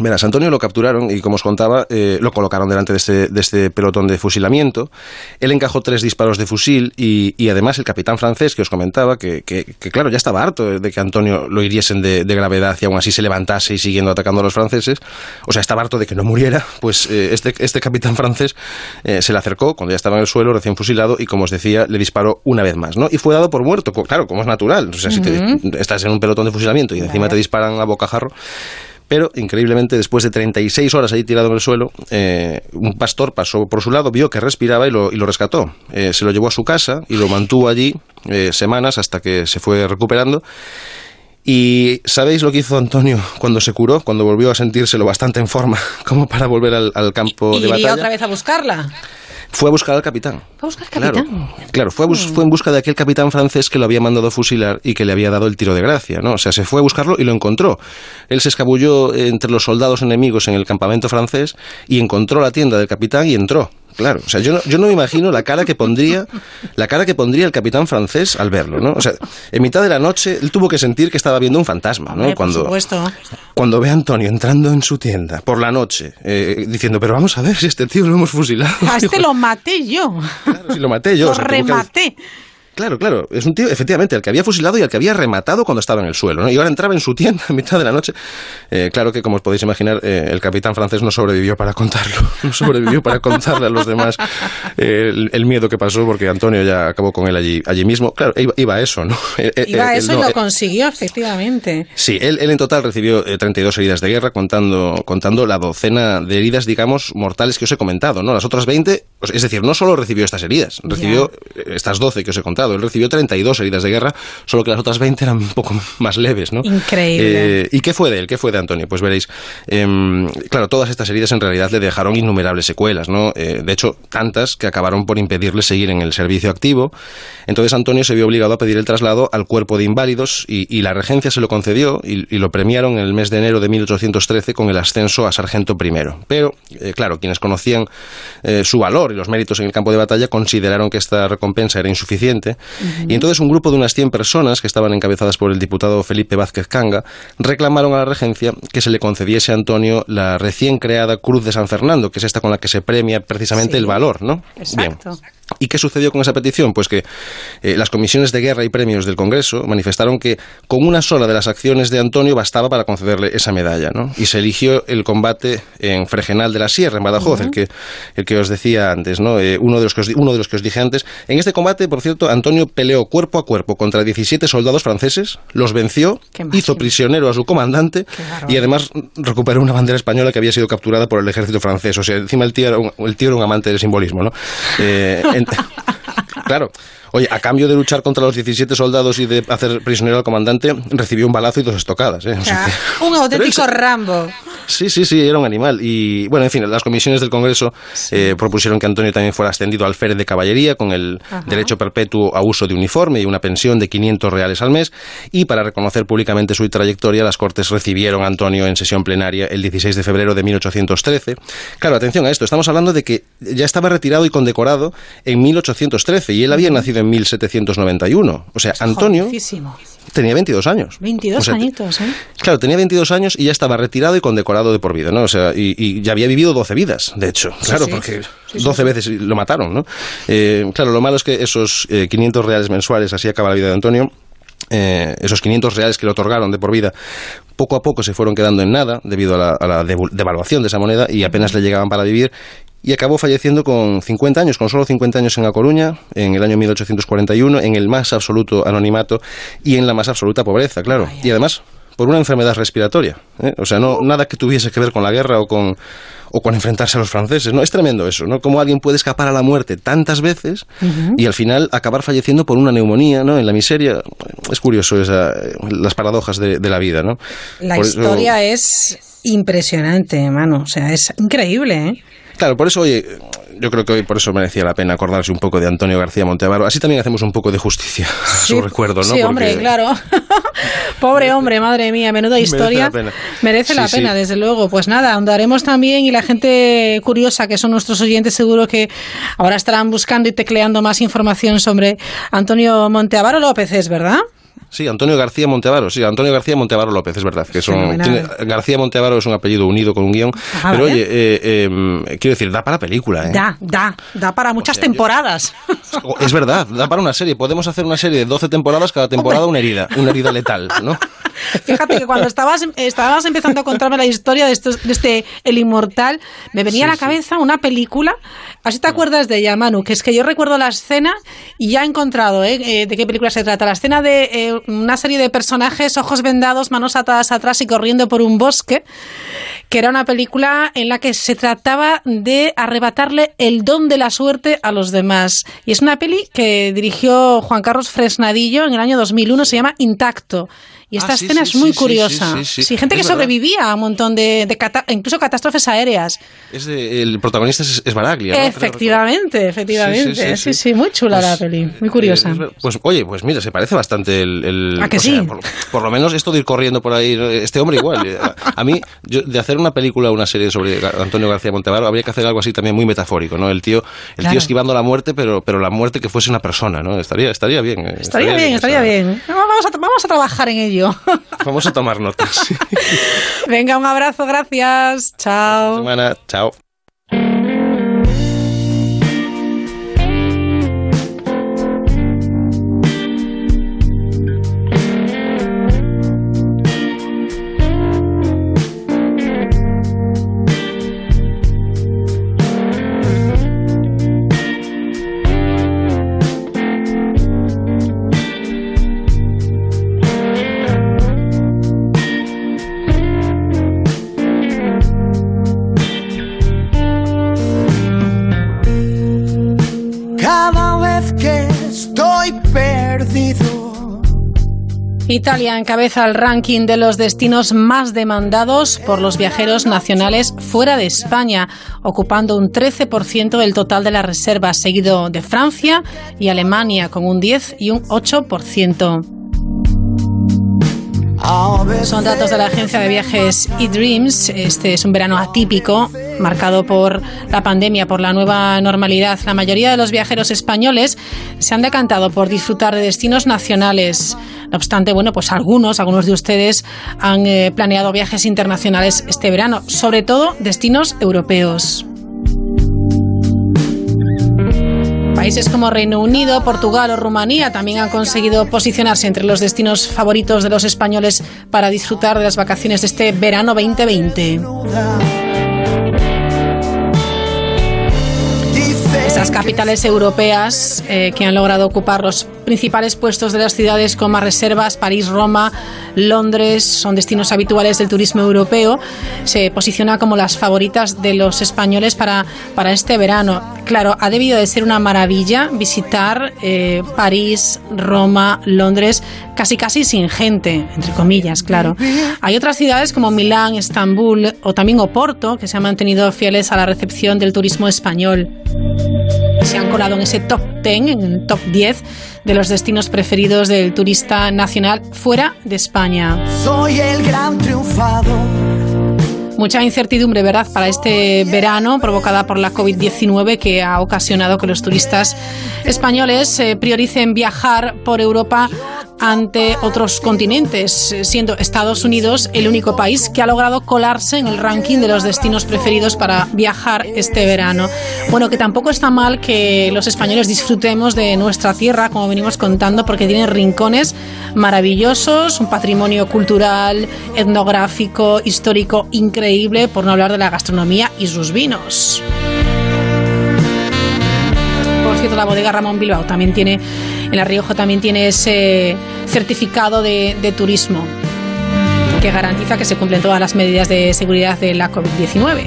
Verás, Antonio lo capturaron y, como os contaba, eh, lo colocaron delante de este, de este pelotón de fusilamiento. Él encajó tres disparos de fusil y, y además el capitán francés que os comentaba, que, que- que, claro, ya estaba harto de que Antonio lo hiriesen de, de gravedad y aún así se levantase y siguiendo atacando a los franceses, o sea, estaba harto de que no muriera, pues eh, este, este capitán francés eh, se le acercó cuando ya estaba en el suelo, recién fusilado, y como os decía, le disparó una vez más, ¿no? Y fue dado por muerto, claro, como es natural. O sea, si te- estás en un pelotón de fusilamiento y encima te disparan a bocajarro, pero, increíblemente, después de 36 horas ahí tirado en el suelo, eh, un pastor pasó por su lado, vio que respiraba y lo, y lo rescató. Eh, se lo llevó a su casa y lo mantuvo allí eh, semanas hasta que se fue recuperando. ¿Y sabéis lo que hizo Antonio cuando se curó, cuando volvió a sentirse lo bastante en forma como para volver al, al campo ¿Y de batalla? otra vez a buscarla? Fue a buscar al capitán. ¿Fue a buscar al Claro, capitán? claro fue, a bus- fue en busca de aquel capitán francés que lo había mandado a fusilar y que le había dado el tiro de gracia, ¿no? O sea, se fue a buscarlo y lo encontró. Él se escabulló entre los soldados enemigos en el campamento francés y encontró la tienda del capitán y entró. Claro, o sea, yo no, yo no me imagino la cara que pondría, la cara que pondría el capitán francés al verlo, ¿no? O sea, en mitad de la noche él tuvo que sentir que estaba viendo un fantasma, ¿no? Hombre, cuando, Por supuesto. cuando ve a Antonio entrando en su tienda por la noche, eh, diciendo, pero vamos a ver si este tío lo hemos fusilado. A este lo maté yo. Claro, si lo maté yo. Lo o sea, tuvo que- rematé. Claro, claro. Es un tío, efectivamente, al que había fusilado y al que había rematado cuando estaba en el suelo. ¿no? Y ahora entraba en su tienda a mitad de la noche. Eh, claro que, como os podéis imaginar, eh, el capitán francés no sobrevivió para contarlo. No sobrevivió para contarle a los demás eh, el, el miedo que pasó, porque Antonio ya acabó con él allí, allí mismo. Claro, iba, iba a eso, ¿no? Iba a eso no, y lo consiguió, efectivamente. Sí, él, él en total recibió eh, 32 heridas de guerra, contando, contando la docena de heridas, digamos, mortales que os he comentado, ¿no? Las otras 20, o sea, es decir, no solo recibió estas heridas, recibió estas 12 que os he contado, él recibió 32 heridas de guerra, solo que las otras 20 eran un poco más leves, ¿no? Increíble. Eh, ¿Y qué fue de él? ¿Qué fue de Antonio? Pues veréis, em, claro, todas estas heridas en realidad le dejaron innumerables secuelas, ¿no? Eh, de hecho, tantas que acabaron por impedirle seguir en el servicio activo. Entonces Antonio se vio obligado a pedir el traslado al cuerpo de inválidos y, y la regencia se lo concedió y, y lo premiaron en el mes de enero de 1813 con el ascenso a sargento primero. Pero, eh, claro, quienes conocían su valor y los méritos en el campo de batalla consideraron que esta recompensa era insuficiente y entonces un grupo de unas 100 personas que estaban encabezadas por el diputado Felipe Vázquez Canga reclamaron a la regencia que se le concediese a Antonio la recién creada Cruz de San Fernando, que es esta con la que se premia precisamente Sí. el valor, ¿no? Bien. ¿Y qué sucedió con esa petición? Pues que eh, las comisiones de guerra y premios del Congreso manifestaron que con una sola de las acciones de Antonio bastaba para concederle esa medalla, ¿no? Y se eligió el combate en Fregenal de la Sierra, en Badajoz, el, que, el que os decía antes, ¿no? Eh, uno, de los que os, uno de los que os dije antes. En este combate, por cierto, Antonio peleó cuerpo a cuerpo contra 17 soldados franceses, los venció, hizo prisionero a su comandante y además recuperó una bandera española que había sido capturada por el ejército francés. O sea, encima el tío era un, el tío era un amante del simbolismo, ¿no? Eh, claro. Oye, a cambio de luchar contra los 17 soldados y de hacer prisionero al comandante, recibió un balazo y dos estocadas. ¿eh? O sea que- Un auténtico Rambo. Sí, sí, sí, era un animal. Y bueno, en fin, las comisiones del Congreso eh, propusieron que Antonio también fuera ascendido al alférez de caballería con el Ajá. derecho perpetuo a uso de uniforme y una pensión de 500 reales al mes. Y para reconocer públicamente su trayectoria, las Cortes recibieron a Antonio en sesión plenaria el 16 de febrero de 1813. Claro, atención a esto, estamos hablando de que ya estaba retirado y condecorado en 1813 y él había nacido en 1791. O sea, Antonio Jovencísimo. tenía 22 años. 22 O sea, añitos, ¿eh? Claro, tenía 22 años y ya estaba retirado y condecorado de por vida, ¿no? O sea, y, y ya había vivido 12 vidas, de hecho. Claro, sí. porque Sí, sí, 12 sí. veces lo mataron, ¿no? Eh, claro, lo malo es que esos eh, 500 reales mensuales, así acaba la vida de Antonio, eh, esos 500 reales que le otorgaron de por vida, poco a poco se fueron quedando en nada debido a la, a la devu- devaluación de esa moneda y apenas le llegaban para vivir. Y acabó falleciendo con 50 años, con solo 50 años en La Coruña, en el año 1841, en el más absoluto anonimato y en la más absoluta pobreza, claro. Y además, por una enfermedad respiratoria. ¿eh? O sea, no nada que tuviese que ver con la guerra o con, o con enfrentarse a los franceses. ¿no? Es tremendo eso, ¿no? Cómo alguien puede escapar a la muerte tantas veces y al final acabar falleciendo por una neumonía, ¿no? En la miseria. Es curioso esa, las paradojas de, de la vida, ¿no? La Por eso- historia es impresionante, mano. O sea, es increíble, ¿eh? Claro, por eso, oye, yo creo que hoy por eso merecía la pena acordarse un poco de Antonio García Monteavaro. Así también hacemos un poco de justicia a su recuerdo, ¿no? Sí, hombre, claro. Pobre hombre, madre mía, menuda Merece historia. la pena. Merece la Sí, pena, sí. desde luego. Pues nada, ahondaremos también y la gente curiosa, que son nuestros oyentes, seguro que ahora estarán buscando y tecleando más información sobre Antonio Monteavaro López, ¿es verdad? Sí, Antonio García Monteavaro, sí, Antonio García Monteavaro López, es verdad. Que son, tiene- García Monteavaro es un apellido unido con un guion. Ah, pero vale. oye, eh, eh, quiero decir, da para película, ¿eh? Da, da, da para muchas sea, temporadas. Es verdad, da para una serie. Podemos hacer una serie de 12 temporadas, cada temporada una herida, una herida letal, ¿no? Fíjate que cuando estabas, estabas empezando a contarme la historia de, estos- de este El Inmortal, me venía a la cabeza una película, así te acuerdas de ella, Manu, que es que yo recuerdo la escena y ya he encontrado ¿eh? Eh, de qué película se trata. La escena de una serie de personajes, ojos vendados, manos atadas atrás y corriendo por un bosque, que era una película en la que se trataba de arrebatarle el don de la suerte a los demás. Y es una peli que dirigió Juan Carlos Fresnadillo en el año 2001, se llama Intacto. Y esta Ah, sí, escena sí, es muy sí, curiosa. sí, gente Es que verdad. sobrevivía a un montón de, de cata- incluso catástrofes aéreas. Es de- el protagonista es, es Baraglia, efectivamente, efectivamente. Sí, sí, muy chula Pues, la peli, muy curiosa. Eh, ver- pues oye, pues mira, se parece bastante el... el- ¿A que o sea, por, por lo menos esto de ir corriendo por ahí, este hombre igual. eh, A, a mí, yo, de hacer una película o una serie sobre Antonio García Montevaro, habría que hacer algo así también muy metafórico, ¿no? El tío, el Claro. tío esquivando la muerte, pero, pero la muerte que fuese una persona, ¿no? Estaría, estaría bien. eh, Estaría bien, estaría esa- bien. Vamos a, vamos a trabajar en ello. Vamos a tomar notas. Venga, un abrazo, gracias. Chao. Semana, chao. Italia encabeza el ranking de los destinos más demandados por los viajeros nacionales fuera de España, ocupando un 13% del total de las reservas, seguido de Francia y Alemania con un 10 y un 8%. Son datos de la agencia de viajes eDreams. Este es un verano atípico, marcado por la pandemia, por la nueva normalidad. La mayoría de los viajeros españoles se han decantado por disfrutar de destinos nacionales. No obstante, bueno, pues algunos, algunos de ustedes han eh, planeado viajes internacionales este verano, sobre todo destinos europeos. Países como Reino Unido, Portugal o Rumanía también han conseguido posicionarse entre los destinos favoritos de los españoles para disfrutar de las vacaciones de este verano 2020. Esas capitales europeas eh, que han logrado ocupar los principales puestos de las ciudades con más reservas, París, Roma, Londres, son destinos habituales del turismo europeo, se posiciona como las favoritas de los españoles para, para este verano. Claro, ha debido de ser una maravilla visitar eh, París, Roma, Londres, casi casi sin gente, entre comillas, claro. Hay otras ciudades como Milán, Estambul o también Oporto que se han mantenido fieles a la recepción del turismo español. Se han colado en ese top 10, en el top 10 de los destinos preferidos del turista nacional fuera de España. Soy el gran triunfado. Mucha incertidumbre, ¿verdad?, para este verano provocada por la COVID-19 que ha ocasionado que los turistas españoles eh, prioricen viajar por Europa ante otros continentes, siendo Estados Unidos el único país que ha logrado colarse en el ranking de los destinos preferidos para viajar este verano. Bueno, que tampoco está mal que los españoles disfrutemos de nuestra tierra, como venimos contando, porque tiene rincones maravillosos, un patrimonio cultural, etnográfico, histórico increíble, por no hablar de la gastronomía y sus vinos por cierto, la bodega Ramón Bilbao también tiene, en La Rioja también tiene ese certificado de, de turismo que garantiza que se cumplen todas las medidas de seguridad de la COVID-19.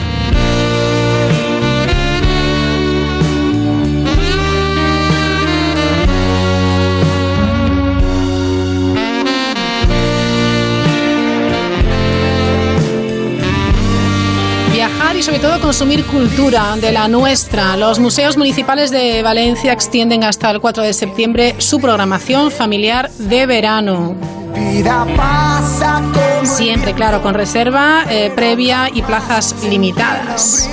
Y sobre todo consumir cultura de la nuestra. Los museos municipales de Valencia extienden hasta el 4 de septiembre su programación familiar de verano. Siempre, claro, con reserva eh, previa y plazas limitadas.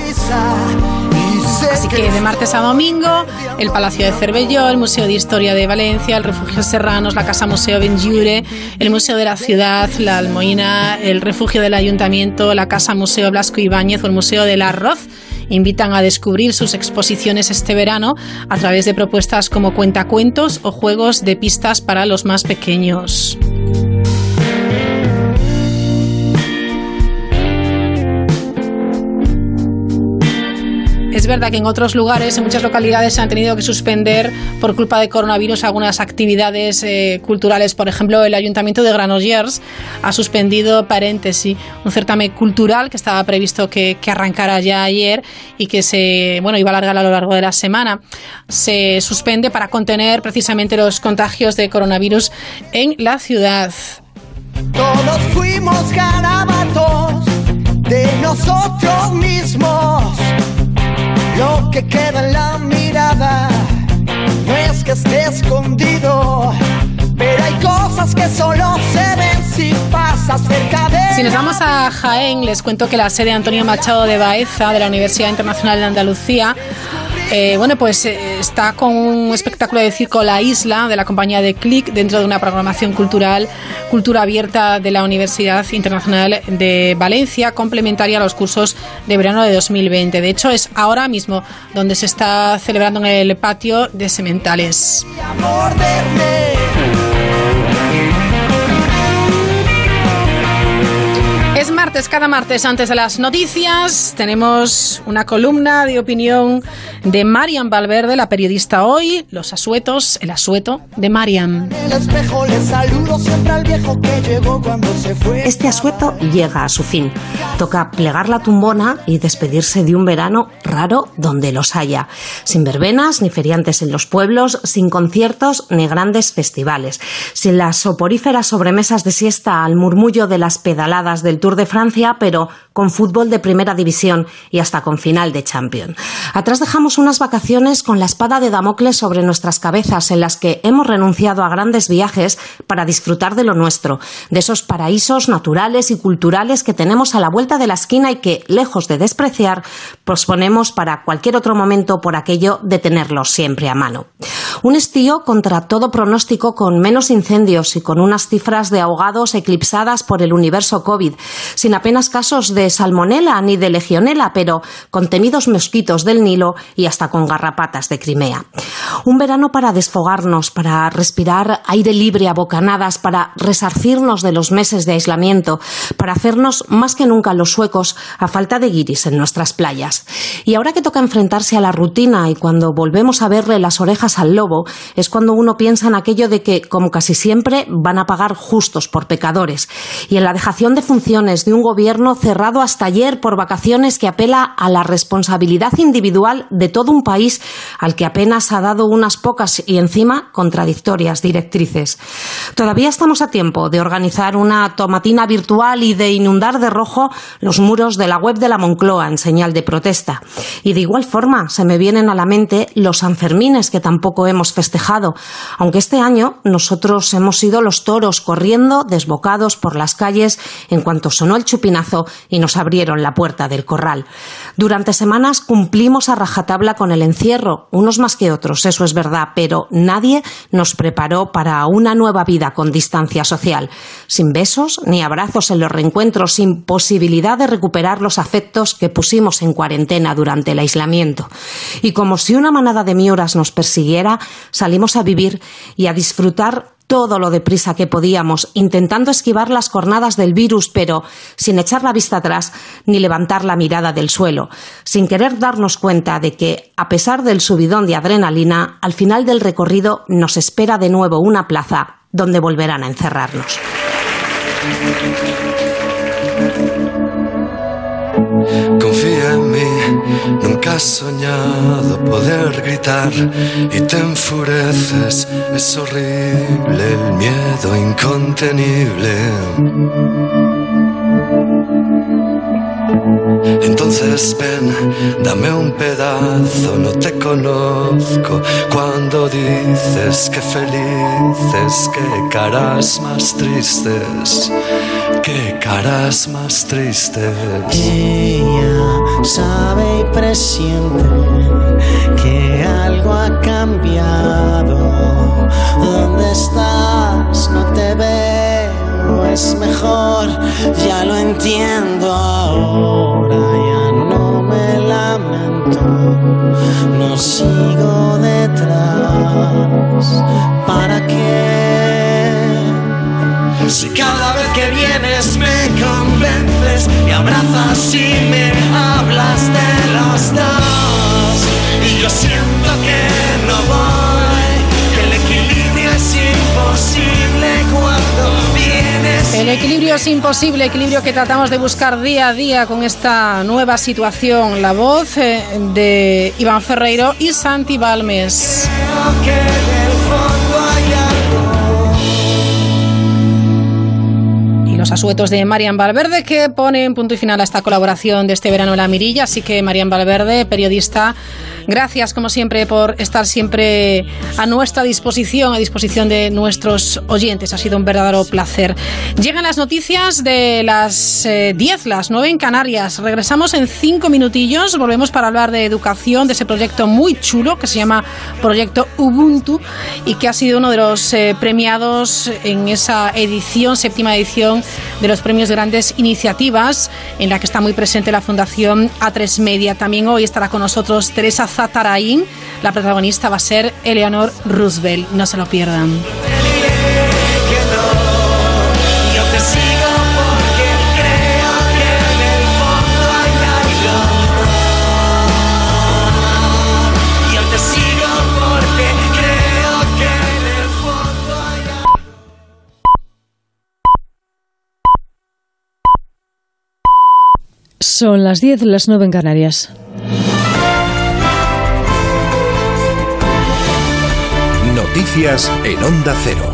Así que de martes a domingo, el Palacio de Cervelló, el Museo de Historia de Valencia, el Refugio Serranos, la Casa Museo Benlliure, el Museo de la Ciudad, la Almoina, el Refugio del Ayuntamiento, la Casa Museo Blasco Ibáñez o el Museo del Arroz invitan a descubrir sus exposiciones este verano a través de propuestas como cuentacuentos o juegos de pistas para los más pequeños. Es verdad que en otros lugares, en muchas localidades, se han tenido que suspender por culpa de coronavirus algunas actividades eh, culturales. Por ejemplo, el Ayuntamiento de Granollers ha suspendido, paréntesis, un certamen cultural que estaba previsto que, arrancara ya ayer y que se, bueno, iba a alargar a lo largo de la semana. Se suspende para contener precisamente los contagios de coronavirus en la ciudad. Todos fuimos garabatos de nosotros mismos. Lo que queda en la mirada no es que esté escondido, pero hay cosas que solo se ven si pasas cerca de Si nos vamos a Jaén, les cuento que la sede Antonio Machado de Baeza de la Universidad Internacional de Andalucía eh, bueno, pues eh, está con un espectáculo de circo La Isla de la compañía de Click dentro de una programación cultural, cultura abierta de la Universidad Internacional de Valencia, complementaria a los cursos de verano de 2020. De hecho, es ahora mismo donde se está celebrando en el patio de Sementales. morderme. Martes, cada martes antes de las noticias tenemos una columna de opinión de Marian Valverde, la periodista hoy, Los Asuetos, el asueto de Marian. Este asueto llega a su fin. Toca plegar la tumbona y despedirse de un verano raro donde los haya. Sin verbenas ni feriantes en los pueblos, sin conciertos ni grandes festivales. Sin las soporíferas sobremesas de siesta al murmullo de las pedaladas del Tour de Francia, pero con fútbol de primera división y hasta con final de Champions. Atrás dejamos unas vacaciones con la espada de Damocles sobre nuestras cabezas en las que hemos renunciado a grandes viajes para disfrutar de lo nuestro, de esos paraísos naturales y culturales que tenemos a la vuelta de la esquina y que, lejos de despreciar, posponemos para cualquier otro momento por aquello de tenerlos siempre a mano. Un estío contra todo pronóstico con menos incendios y con unas cifras de ahogados eclipsadas por el universo COVID, sin apenas casos de salmonela ni de legionela, pero con temidos mosquitos del Nilo y hasta con garrapatas de Crimea. Un verano para desfogarnos, para respirar aire libre a bocanadas, para resarcirnos de los meses de aislamiento, para hacernos más que nunca los suecos a falta de guiris en nuestras playas. Y ahora que toca enfrentarse a la rutina y cuando volvemos a verle las orejas al lobo, es cuando uno piensa en aquello de que, como casi siempre, van a pagar justos por pecadores. Y en la dejación de funciones de un gobierno cerrado hasta ayer por vacaciones que apela a la responsabilidad individual de todo un país al que apenas ha dado unas pocas y encima contradictorias directrices. Todavía estamos a tiempo de organizar una tomatina virtual y de inundar de rojo los muros de la web de la Moncloa en señal de protesta. Y de igual forma se me vienen a la mente los Sanfermines que tampoco hemos festejado, aunque este año nosotros hemos sido los toros corriendo desbocados por las calles en cuanto sonó el y nos abrieron la puerta del corral. Durante semanas cumplimos a rajatabla con el encierro, unos más que otros, eso es verdad, pero nadie nos preparó para una nueva vida con distancia social, sin besos ni abrazos en los reencuentros, sin posibilidad de recuperar los afectos que pusimos en cuarentena durante el aislamiento. Y como si una manada de miuras nos persiguiera, salimos a vivir y a disfrutar todo lo deprisa que podíamos, intentando esquivar las cornadas del virus, pero sin echar la vista atrás ni levantar la mirada del suelo, sin querer darnos cuenta de que, a pesar del subidón de adrenalina, al final del recorrido nos espera de nuevo una plaza donde volverán a encerrarnos. Nunca has soñado poder gritar y te enfureces. Es horrible el miedo incontenible. Entonces ven, dame un pedazo, no te conozco. Cuando dices que felices, qué caras más tristes, qué caras más tristes. Ella sabe y presiente que algo ha cambiado. ¿Dónde estás? No te veo, es mejor, ya lo entiendo ahora, ya no me lamento, no sigo detrás. ¿Para qué? Si cada vez que vienes me convences, me abrazas y me hablas de los dos. Y yo siento que no voy, que el equilibrio es imposible cuando vienes. El equilibrio es imposible, equilibrio que tratamos de buscar día a día con esta nueva situación. La voz eh, de Iván Ferreiro y Santi Balmes. Creo que los asuetos de Marian Valverde que ponen punto y final a esta colaboración de este verano en la Mirilla. Así que Marian Valverde, periodista, gracias como siempre por estar siempre a nuestra disposición, a disposición de nuestros oyentes. Ha sido un verdadero placer. Llegan las noticias de las eh, 10, las 9 en Canarias. Regresamos en 5 minutillos. Volvemos para hablar de educación, de ese proyecto muy chulo que se llama Proyecto Ubuntu y que ha sido uno de los eh, premiados en esa edición, séptima edición de los premios de grandes iniciativas, en la que está muy presente la Fundación A3 Media. También hoy estará con nosotros Teresa Zatarain. La protagonista va a ser Eleanor Roosevelt. No se lo pierdan. Son las 10, las 9 en Canarias. Noticias en Onda Cero.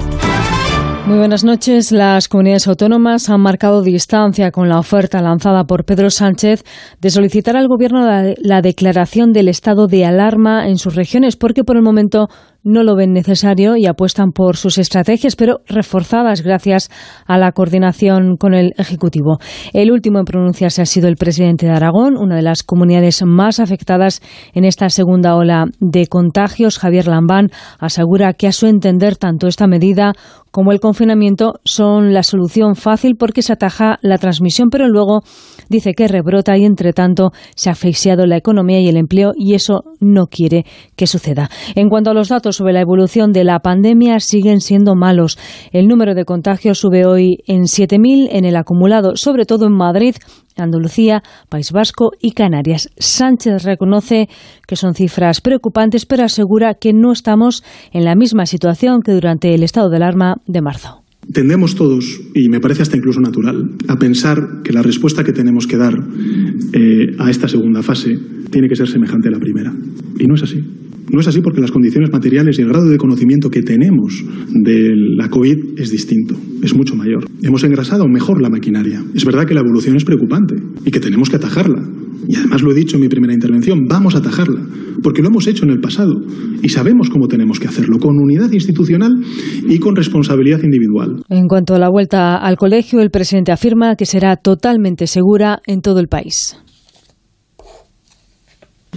Muy buenas noches. Las comunidades autónomas han marcado distancia con la oferta lanzada por Pedro Sánchez de solicitar al Gobierno la, la declaración del estado de alarma en sus regiones, porque por el momento no lo ven necesario y apuestan por sus estrategias, pero reforzadas gracias a la coordinación con el Ejecutivo. El último en pronunciarse ha sido el presidente de Aragón, una de las comunidades más afectadas en esta segunda ola de contagios. Javier Lambán asegura que a su entender tanto esta medida como el confinamiento son la solución fácil porque se ataja la transmisión, pero luego Dice que rebrota y, entre tanto, se ha asfixiado la economía y el empleo y eso no quiere que suceda. En cuanto a los datos sobre la evolución de la pandemia, siguen siendo malos. El número de contagios sube hoy en 7.000 en el acumulado, sobre todo en Madrid, Andalucía, País Vasco y Canarias. Sánchez reconoce que son cifras preocupantes, pero asegura que no estamos en la misma situación que durante el estado de alarma de marzo. Tendemos todos, y me parece hasta incluso natural, a pensar que la respuesta que tenemos que dar eh, a esta segunda fase tiene que ser semejante a la primera. Y no es así. No es así porque las condiciones materiales y el grado de conocimiento que tenemos de la COVID es distinto, es mucho mayor. Hemos engrasado mejor la maquinaria. Es verdad que la evolución es preocupante y que tenemos que atajarla. Y además lo he dicho en mi primera intervención, vamos a atajarla, porque lo hemos hecho en el pasado y sabemos cómo tenemos que hacerlo, con unidad institucional y con responsabilidad individual. En cuanto a la vuelta al colegio, el presidente afirma que será totalmente segura en todo el país.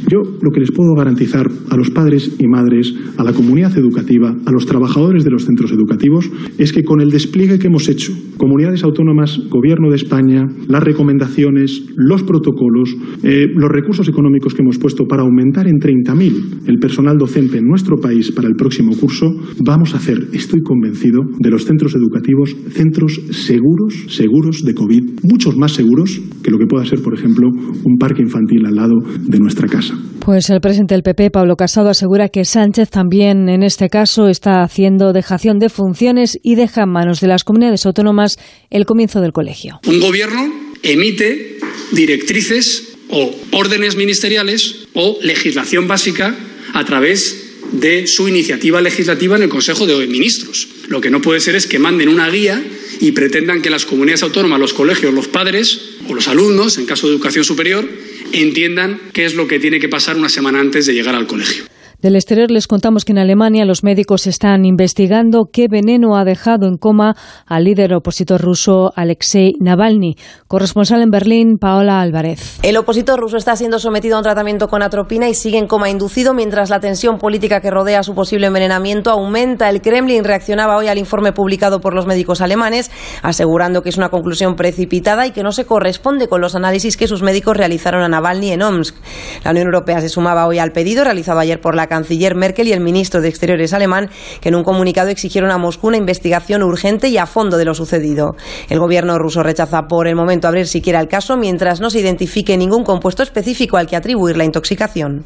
Yo lo que les puedo garantizar a los padres y madres, a la comunidad educativa, a los trabajadores de los centros educativos, es que con el despliegue que hemos hecho, comunidades autónomas, Gobierno de España, las recomendaciones, los protocolos, eh, los recursos económicos que hemos puesto para aumentar en 30.000 el personal docente en nuestro país para el próximo curso, vamos a hacer, estoy convencido, de los centros educativos centros seguros, seguros de COVID, muchos más seguros que lo que pueda ser, por ejemplo, un parque infantil al lado de nuestra casa. Pues el presidente del PP, Pablo Casado, asegura que Sánchez también en este caso está haciendo dejación de funciones y deja en manos de las comunidades autónomas el comienzo del colegio. Un gobierno emite directrices o órdenes ministeriales o legislación básica a través de su iniciativa legislativa en el Consejo de Ministros. Lo que no puede ser es que manden una guía y pretendan que las comunidades autónomas, los colegios, los padres o los alumnos, en caso de educación superior, entiendan qué es lo que tiene que pasar una semana antes de llegar al colegio. Del exterior les contamos que en Alemania los médicos están investigando qué veneno ha dejado en coma al líder opositor ruso Alexei Navalny. Corresponsal en Berlín, Paola Álvarez. El opositor ruso está siendo sometido a un tratamiento con atropina y sigue en coma inducido mientras la tensión política que rodea su posible envenenamiento aumenta. El Kremlin reaccionaba hoy al informe publicado por los médicos alemanes, asegurando que es una conclusión precipitada y que no se corresponde con los análisis que sus médicos realizaron a Navalny en Omsk. La Unión Europea se sumaba hoy al pedido realizado ayer por la canciller Merkel y el ministro de Exteriores alemán, que en un comunicado exigieron a Moscú una investigación urgente y a fondo de lo sucedido. El gobierno ruso rechaza por el momento abrir siquiera el caso mientras no se identifique ningún compuesto específico al que atribuir la intoxicación.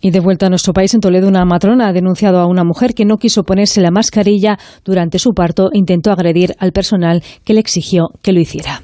Y de vuelta a nuestro país, en Toledo, una matrona ha denunciado a una mujer que no quiso ponerse la mascarilla durante su parto e intentó agredir al personal que le exigió que lo hiciera.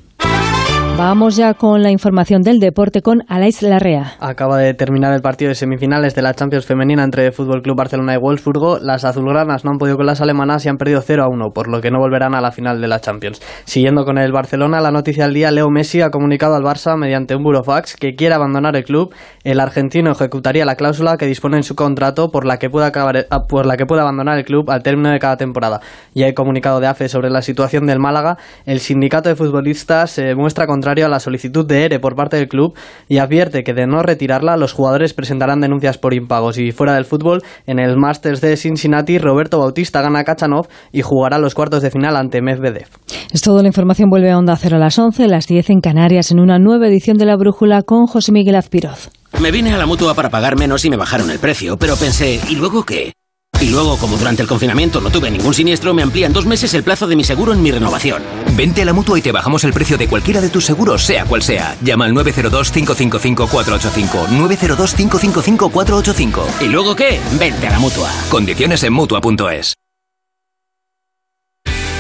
Vamos ya con la información del deporte con Alais Larrea. Acaba de terminar el partido de semifinales de la Champions femenina entre Fútbol Club Barcelona y Wolfsburgo. Las azulgranas no han podido con las alemanas y han perdido 0 a 1, por lo que no volverán a la final de la Champions. Siguiendo con el Barcelona, la noticia del día, Leo Messi ha comunicado al Barça mediante un burofax que quiere abandonar el club. El argentino ejecutaría la cláusula que dispone en su contrato por la que pueda acabar, por la que pueda abandonar el club al término de cada temporada. Y hay comunicado de AFE sobre la situación del Málaga. El sindicato de futbolistas se muestra contrario a la solicitud de ERE por parte del club y advierte que de no retirarla los jugadores presentarán denuncias por impagos y fuera del fútbol en el Masters de Cincinnati Roberto Bautista gana a Kachanov y jugará los cuartos de final ante Medvedev. Es todo, la información vuelve a Onda Cero a las 11, las 10 en Canarias en una nueva edición de La Brújula con José Miguel Azpiroz. Me vine a la mutua para pagar menos y me bajaron el precio, pero pensé, ¿y luego qué? Y luego, como durante el confinamiento no tuve ningún siniestro, me amplían dos meses el plazo de mi seguro en mi renovación. Vente a la mutua y te bajamos el precio de cualquiera de tus seguros, sea cual sea. Llama al 902-555-485. 902-555-485. ¿Y luego qué? Vente a la mutua. Condiciones en mutua.es.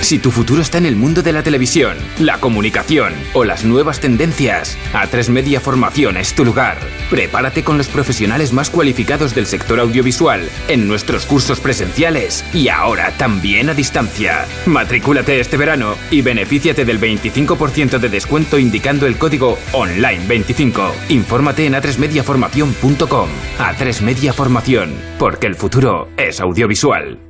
Si tu futuro está en el mundo de la televisión, la comunicación o las nuevas tendencias, A3 Media Formación es tu lugar. Prepárate con los profesionales más cualificados del sector audiovisual en nuestros cursos presenciales y ahora también a distancia. Matricúlate este verano y benefíciate del 25% de descuento indicando el código ONLINE25. Infórmate en a3mediaformación.com. A3 Media Formación, porque el futuro es audiovisual.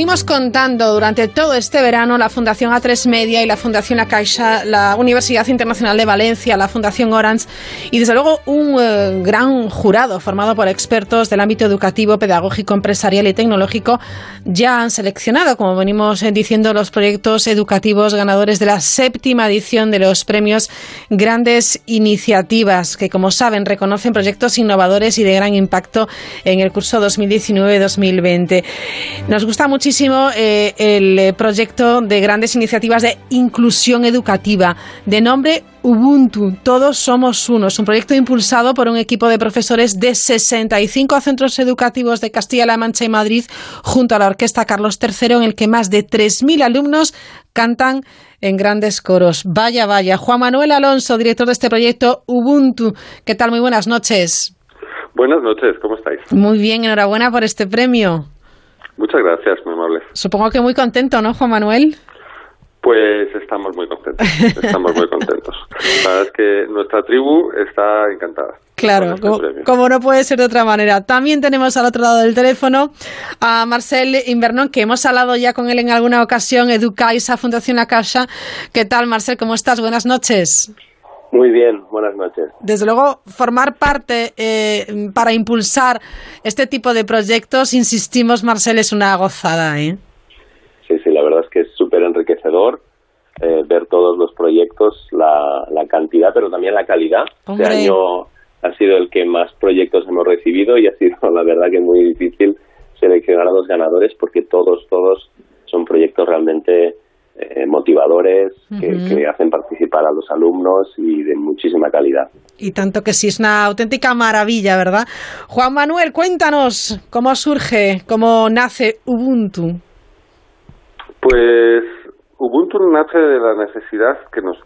Venimos contando durante todo este verano, la Fundación A3 Media y la Fundación La la Universidad Internacional de Valencia, la Fundación Orange y desde luego un eh, gran jurado formado por expertos del ámbito educativo, pedagógico, empresarial y tecnológico ya han seleccionado, como venimos eh, diciendo, los proyectos educativos ganadores de la séptima edición de los premios Grandes Iniciativas, que como saben reconocen proyectos innovadores y de gran impacto en el curso 2019-2020. Nos gusta muchísimo eh, el eh, proyecto de grandes iniciativas de inclusión educativa, de nombre Ubuntu, Todos Somos Uno. Es un proyecto impulsado por un equipo de profesores de 65 centros educativos de Castilla-La Mancha y Madrid, junto a la Orquesta Carlos III, en el que más de 3.000 alumnos cantan en grandes coros. Vaya, vaya. Juan Manuel Alonso, director de este proyecto Ubuntu. ¿Qué tal? Muy buenas noches. Buenas noches, ¿cómo estáis? Muy bien, enhorabuena por este premio. Muchas gracias, Supongo que muy contento, ¿no, Juan Manuel? Pues estamos muy contentos, estamos muy contentos. La verdad es que nuestra tribu está encantada. Claro, como, como, no puede ser de otra manera. También tenemos al otro lado del teléfono a Marcel Invernon, que hemos hablado ya con él en alguna ocasión, Educaisa, Fundación La Caixa. ¿Qué tal, Marcel? ¿Cómo estás? Buenas noches. Muy bien, buenas noches. Desde luego, formar parte eh, para impulsar este tipo de proyectos, insistimos, Marcel, es una gozada. ¿eh? Sí, sí, la verdad es que es súper enriquecedor eh, ver todos los proyectos, la, la, cantidad, pero también la calidad. Hombre. Este año ha sido el que más proyectos hemos recibido y ha sido, la verdad, que muy difícil seleccionar a los ganadores porque todos, todos son proyectos realmente eh, motivadores que, que hacen participar a los alumnos y de muchísima calidad. Y tanto que sí, es una auténtica maravilla, ¿verdad? Juan Manuel, cuéntanos cómo surge, cómo nace Ubuntu. Pues Ubuntu nace de la necesidad que nos,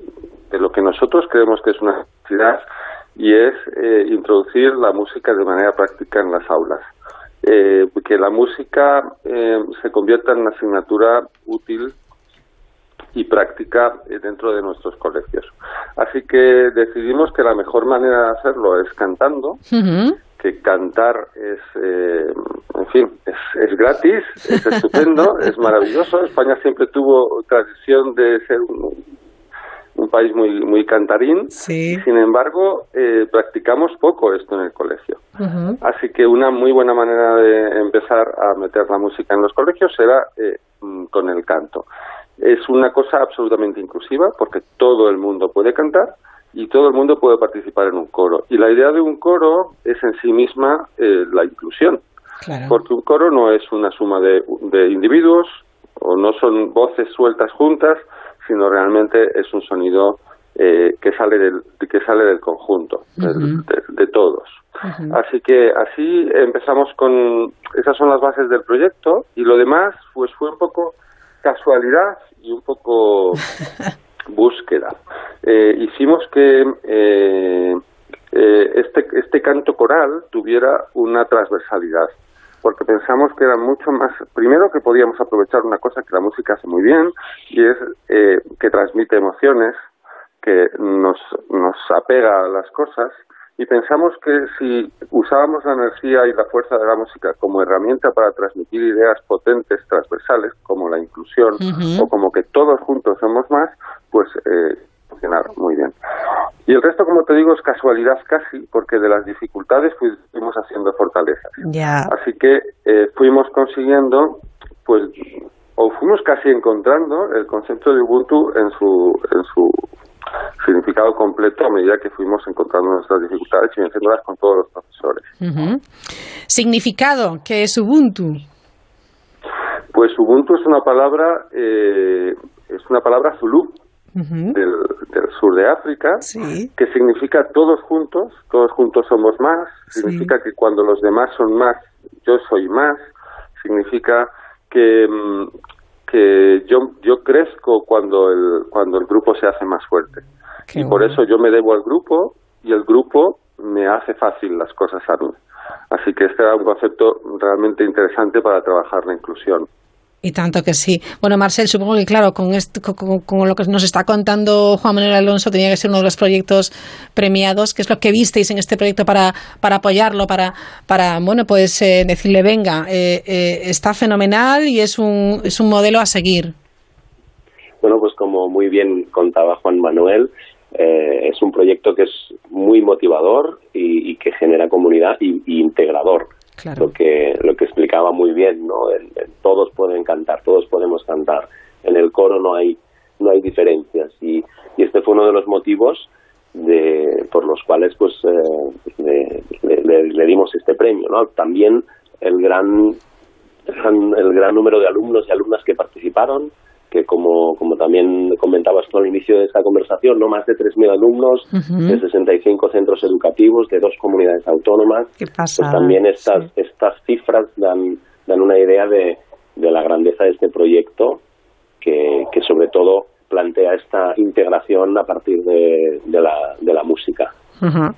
de lo que nosotros creemos que es una necesidad y es eh, introducir la música de manera práctica en las aulas. Eh, que la música eh, se convierta en una asignatura útil y práctica eh, dentro de nuestros colegios. Así que decidimos que la mejor manera de hacerlo es cantando, que cantar es, eh, en fin, es, es gratis, es estupendo, es maravilloso. España siempre tuvo tradición de ser un, un país muy, muy cantarín. Sí. Sin embargo, eh, practicamos poco esto en el colegio. Así que una muy buena manera de empezar a meter la música en los colegios será eh, mm, con el canto. Es una cosa absolutamente inclusiva porque todo el mundo puede cantar y todo el mundo puede participar en un coro. Y la idea de un coro es en sí misma eh, la inclusión, porque un coro no es una suma de, de individuos o no son voces sueltas juntas, sino realmente es un sonido eh, que sale del que sale del conjunto, de todos. Así que así empezamos con esas son las bases del proyecto y lo demás pues fue un poco casualidad y un poco búsqueda. Eh, hicimos que eh, eh, este, este canto coral tuviera una transversalidad, porque pensamos que era mucho más, primero que podíamos aprovechar una cosa que la música hace muy bien, y es eh, que transmite emociones, que nos, nos apega a las cosas, y pensamos que si usábamos la energía y la fuerza de la música como herramienta para transmitir ideas potentes, transversales, como la inclusión o como que todos juntos somos más, pues eh, funcionar muy bien. Y el resto, como te digo, es casualidad casi, porque de las dificultades fuimos haciendo fortalezas. Así que eh, fuimos consiguiendo, pues, o fuimos casi encontrando el concepto de Ubuntu en su, en su significado completo a medida que fuimos encontrando nuestras dificultades y venciéndolas con todos los profesores. Significado, que es Ubuntu. Pues Ubuntu es una palabra, eh, es una palabra zulú, del sur de África, que significa todos juntos, todos juntos somos más, significa que cuando los demás son más, yo soy más, significa que, mm, que yo, yo crezco cuando el, cuando el grupo se hace más fuerte. Y por eso yo me debo al grupo y el grupo me hace fácil las cosas a mí. Así que este era un concepto realmente interesante para trabajar la inclusión. Y tanto que sí. Bueno, Marcel, supongo que claro, con, esto, con, con, lo que nos está contando Juan Manuel Alonso, tenía que ser uno de los proyectos premiados. ¿Qué es lo que visteis en este proyecto para, para apoyarlo, para, para bueno, pues eh, decirle, venga, eh, eh, está fenomenal y es un, es un modelo a seguir? Bueno, pues como muy bien contaba Juan Manuel, eh, es un proyecto que es muy motivador y, y que genera comunidad y, y integrador. Lo que lo que explicaba muy bien, ¿no? En todos pueden cantar, todos podemos cantar. En el coro no hay no hay diferencias y, y este fue uno de los motivos de, por los cuales pues eh, le, le, le, dimos este premio, ¿no? También el gran el gran número de alumnos y alumnas que participaron, que como, como también comentabas tú al inicio de esta conversación, no más de 3.000 alumnos uh -huh. de 65 centros educativos de dos comunidades autónomas. Pues también estas, sí. estas cifras dan, dan una idea de, de la grandeza de este proyecto que, que sobre todo plantea esta integración a partir de, de, la, de la música. Uh -huh.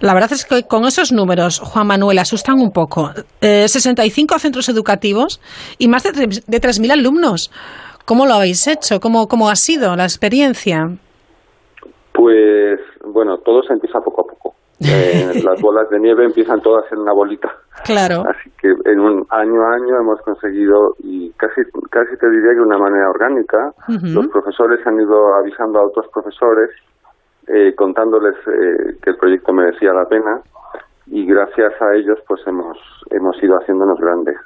La verdad es que con esos números, Juan Manuel, asustan un poco. Eh, 65 centros educativos y más de, de 3.000 alumnos. ¿Cómo lo habéis hecho? ¿Cómo, ¿Cómo ha sido la experiencia? Pues bueno, todo se empieza poco a poco. Eh, las bolas de nieve empiezan todas en una bolita. Claro. Así que en un año a año hemos conseguido, y casi, casi te diría que de una manera orgánica, uh -huh. los profesores han ido avisando a otros profesores, eh, contándoles eh, que el proyecto merecía la pena, y gracias a ellos pues hemos, hemos ido haciéndonos grandes.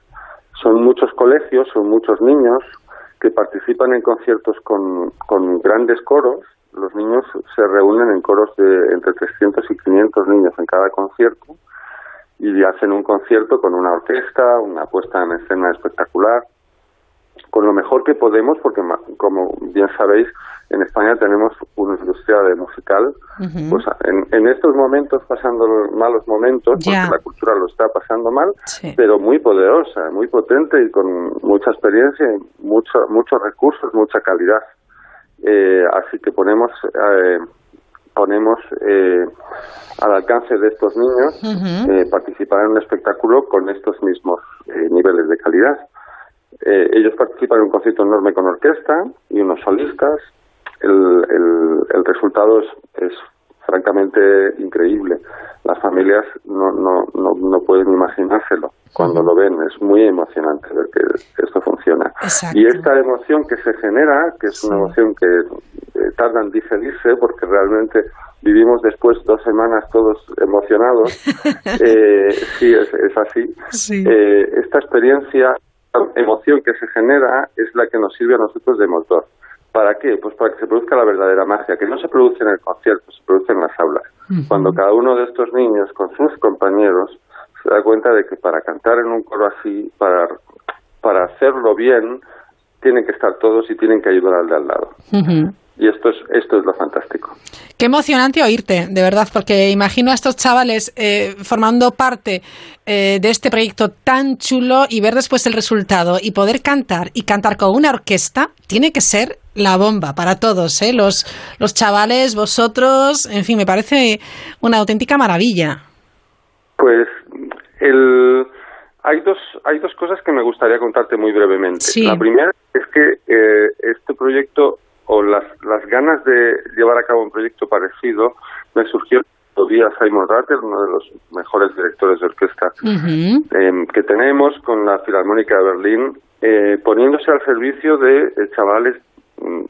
Son muchos colegios, son muchos niños, que participan en conciertos con, con grandes coros. Los niños se reúnen en coros de entre 300 y 500 niños en cada concierto y hacen un concierto con una orquesta, una puesta en escena espectacular, con lo mejor que podemos, porque como bien sabéis, en España tenemos una industria de musical, uh -huh. pues en, en, estos momentos pasando malos momentos, yeah. porque la cultura lo está pasando mal, sí. pero muy poderosa, muy potente y con mucha experiencia, mucho, muchos recursos, mucha calidad. Eh, así que ponemos eh, ponemos eh, al alcance de estos niños uh -huh. participar en un espectáculo con estos mismos niveles de calidad. Eh, ellos participan en un concierto enorme con orquesta y unos solistas. El, el, el resultado es, es, francamente increíble. Las familias no, no, no, no pueden imaginárselo cuando uh -huh. lo ven. Es muy emocionante ver que, esto funciona. Exacto. Y esta emoción que se genera, que es sí. una emoción que eh, tarda en digerirse porque realmente vivimos después dos semanas todos emocionados, eh, sí, es, es así. Sí. Eh, esta experiencia emoción que se genera es la que nos sirve a nosotros de motor. ¿Para qué? Pues para que se produzca la verdadera magia, que no se produce en el concierto, se produce en las aulas. Uh -huh. Cuando cada uno de estos niños con sus compañeros se da cuenta de que para cantar en un coro así, para, para hacerlo bien, tienen que estar todos y tienen que ayudar al de al lado. Uh -huh. Y esto es, esto es lo fantástico. Qué emocionante oírte, de verdad, porque imagino a estos chavales eh, formando parte eh, de este proyecto tan chulo y ver después el resultado y poder cantar y cantar con una orquesta tiene que ser la bomba para todos, ¿eh? los, los chavales, vosotros, en fin, me parece una auténtica maravilla. Pues el, hay, dos, hay dos cosas que me gustaría contarte muy brevemente. Sí. La primera es que eh, este proyecto o las, las ganas de llevar a cabo un proyecto parecido me surgió todavía Simon Rattle, uno de los mejores directores de orquesta uh -huh. eh, que tenemos con la Filarmónica de Berlín, eh, poniéndose al servicio de eh, chavales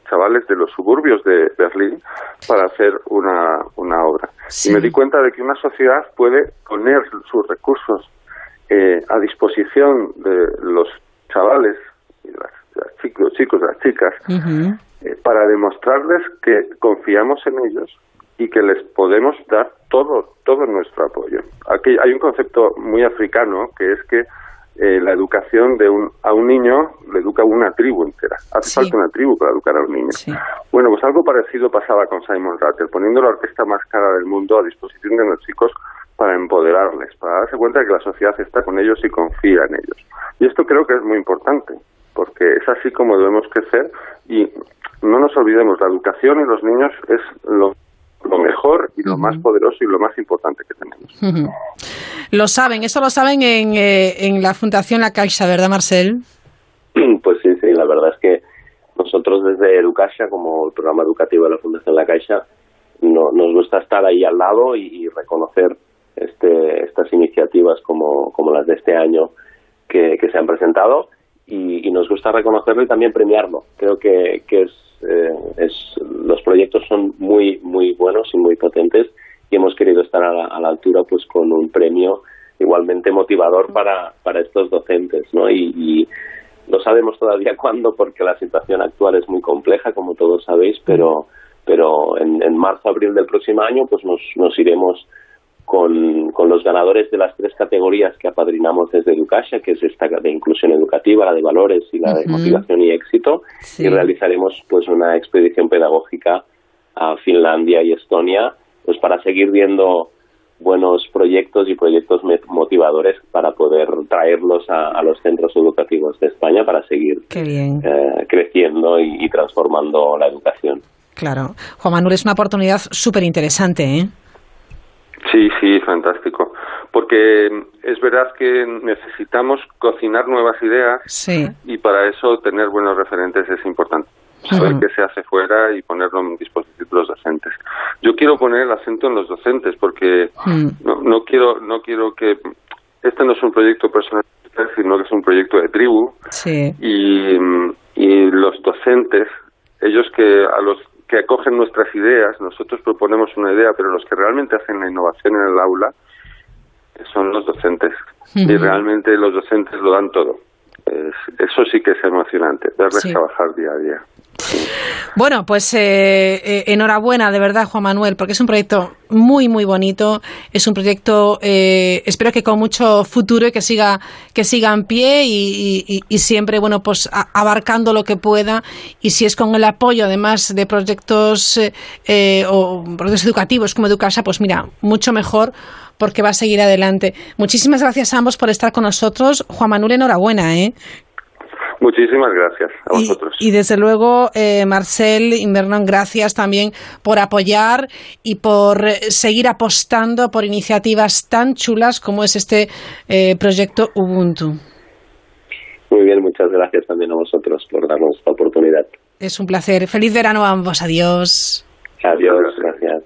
chavales de los suburbios de Berlín para hacer una, una obra. Sí. Y me di cuenta de que una sociedad puede poner sus recursos eh, a disposición de los chavales, y las, las chicos, chicos, las chicas, uh -huh eh, para demostrarles que confiamos en ellos y que les podemos dar todo todo nuestro apoyo. Aquí hay un concepto muy africano que es que eh, la educación de un, a un niño le educa una tribu entera. Hace falta una tribu para educar a un niño. Bueno, pues algo parecido pasaba con Simon Rattle, poniendo la orquesta más cara del mundo a disposición de los chicos para empoderarles, para darse cuenta de que la sociedad está con ellos y confía en ellos. Y esto creo que es muy importante, porque es así como debemos crecer y no nos olvidemos, la educación en los niños es lo, lo mejor y lo más poderoso y lo más importante que tenemos. Lo saben, eso lo saben en, eh, en la Fundación La Caixa, ¿verdad, Marcel? Pues sí, sí, la verdad es que nosotros desde Educasia, como el programa educativo de la Fundación La Caixa, no, nos gusta estar ahí al lado y, y reconocer este, estas iniciativas como, como las de este año que, que se han presentado y, y nos gusta reconocerlo y también premiarlo. Creo que, que es, eh, es, los proyectos son muy, muy buenos y muy potentes y hemos querido estar a la, a la altura pues con un premio igualmente motivador para, para estos docentes, ¿no? Y, y no sabemos todavía cuándo porque la situación actual es muy compleja, como todos sabéis, pero, pero en, en marzo, abril del próximo año pues nos, nos iremos con, con los ganadores de las tres categorías que apadrinamos desde Educasia, que es esta de inclusión educativa, la de valores y la de motivación y éxito, Sí. y realizaremos pues una expedición pedagógica a Finlandia y Estonia, pues para seguir viendo buenos proyectos y proyectos motivadores para poder traerlos a, a los centros educativos de España para seguir eh, creciendo y, y transformando la educación. Claro. Juan Manuel, es una oportunidad súper interesante, ¿eh? Sí, sí, fantástico. Porque es verdad que necesitamos cocinar nuevas ideas Sí. y para eso tener buenos referentes es importante. Saber qué se hace fuera y ponerlo en disposición de los docentes. Yo quiero poner el acento en los docentes porque no, no quiero no quiero que este no es un proyecto personal sino que es un proyecto de tribu Sí. y, y los docentes ellos que a los que acogen nuestras ideas nosotros proponemos una idea pero los que realmente hacen la innovación en el aula son los docentes. Y realmente los docentes lo dan todo. Es- eso sí que es emocionante verles Sí. trabajar día a día Bueno, pues eh, eh, enhorabuena, de verdad, Juan Manuel, porque es un proyecto muy, muy bonito. Es un proyecto, eh, espero que con mucho futuro y que siga, que siga en pie y, siempre, bueno, pues abarcando lo que pueda. Y si es con el apoyo, además de proyectos eh, eh, o proyectos educativos como Educasa, pues mira, mucho mejor porque va a seguir adelante. Muchísimas gracias a ambos por estar con nosotros. Juan Manuel, enhorabuena, ¿eh? Muchísimas gracias a Y- vosotros Y, desde luego, eh, Marcel Invernon, gracias también por apoyar y por eh, seguir apostando por iniciativas tan chulas como es este eh, proyecto Ubuntu. Muy bien, muchas gracias también a vosotros por darnos esta oportunidad. Es un placer. Feliz verano a ambos. Adiós. Adiós, gracias.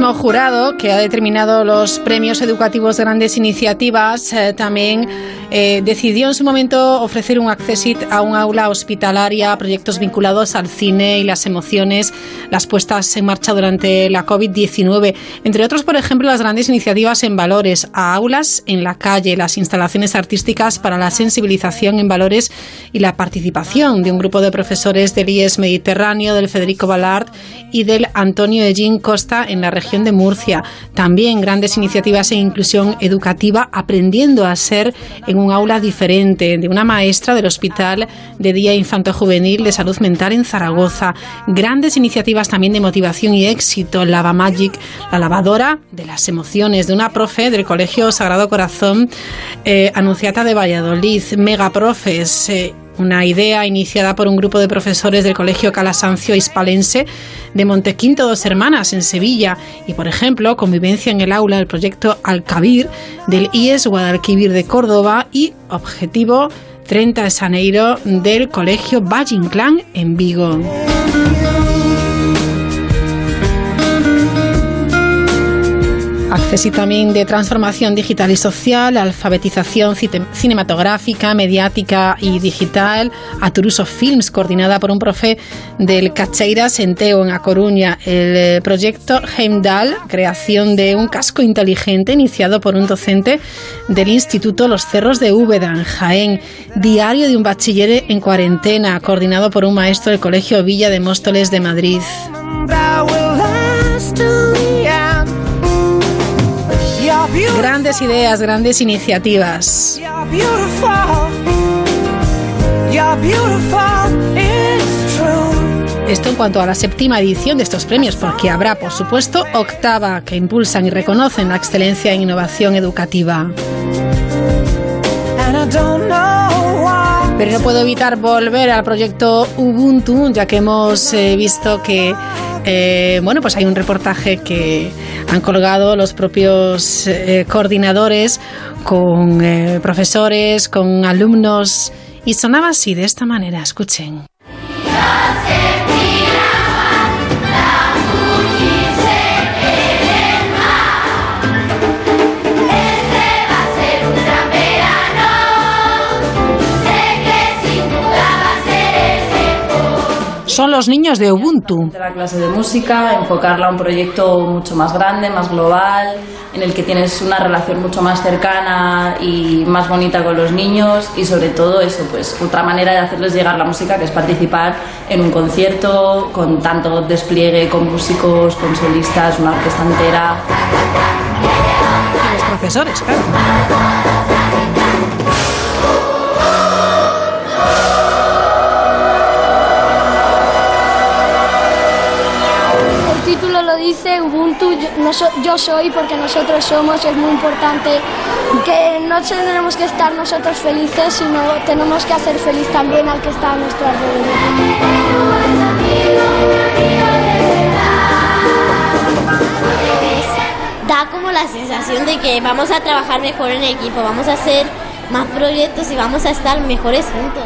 Mismo jurado que ha determinado los premios educativos de grandes iniciativas eh, también eh, decidió en su momento ofrecer un accesit a un aula hospitalaria, proyectos vinculados al cine y las emociones, las puestas en marcha durante la COVID-19. Entre otros, por ejemplo, las grandes iniciativas en valores, a aulas en la calle, las instalaciones artísticas para la sensibilización en valores y la participación de un grupo de profesores del IES Mediterráneo, del Federico Ballard y del Antonio Eugín Costa en la región de Murcia. También grandes iniciativas en inclusión educativa, aprendiendo a ser en un aula diferente, de una maestra del Hospital de Día Infanto Juvenil de Salud Mental en Zaragoza. Grandes iniciativas también de motivación y éxito, Lava Magic, la lavadora de las emociones, de una profe del Colegio Sagrado Corazón, eh, Anunciata de Valladolid, Megaprofes, eh, una idea iniciada por un grupo de profesores del Colegio Calasancio Hispalense de Montequinto Dos Hermanas en Sevilla y, por ejemplo, convivencia en el aula del proyecto Alcabir del IES Guadalquivir de Córdoba y objetivo 30 de Janeiro del Colegio Valle Inclán en Vigo. Accesi también de transformación digital y social, alfabetización cinematográfica, mediática y digital, a Turuso Films, coordinada por un profe del Cacheiras en Teo, en A Coruña. El eh, proyecto Heimdall, creación de un casco inteligente iniciado por un docente del Instituto Los Cerros de Úbeda, en Jaén. Diario de un bachiller en cuarentena, coordinado por un maestro del Colegio Villa de Móstoles de Madrid. Grandes ideas, grandes iniciativas. Esto en cuanto a la séptima edición de estos premios, porque habrá, por supuesto, octava que impulsan y reconocen la excelencia en innovación educativa. Pero no puedo evitar volver al proyecto Ubuntu, ya que hemos eh, visto que eh, bueno, pues hay un reportaje que han colgado los propios eh, coordinadores con eh, profesores, con alumnos, y sonaba así, de esta manera, escuchen. Son los niños de Ubuntu. de la clase de música, enfocarla a un proyecto mucho más grande, más global, en el que tienes una relación mucho más cercana y más bonita con los niños y sobre todo eso, pues otra manera de hacerles llegar la música que es participar en un concierto con tanto despliegue, con músicos, con solistas, una orquesta entera. Y los profesores, claro. Dice Ubuntu, yo, yo soy porque nosotros somos, es muy importante que no tenemos que estar nosotros felices, sino tenemos que hacer feliz también al que está a nuestro da como la sensación de que vamos a trabajar mejor en equipo, vamos a hacer más proyectos y vamos a estar mejores juntos.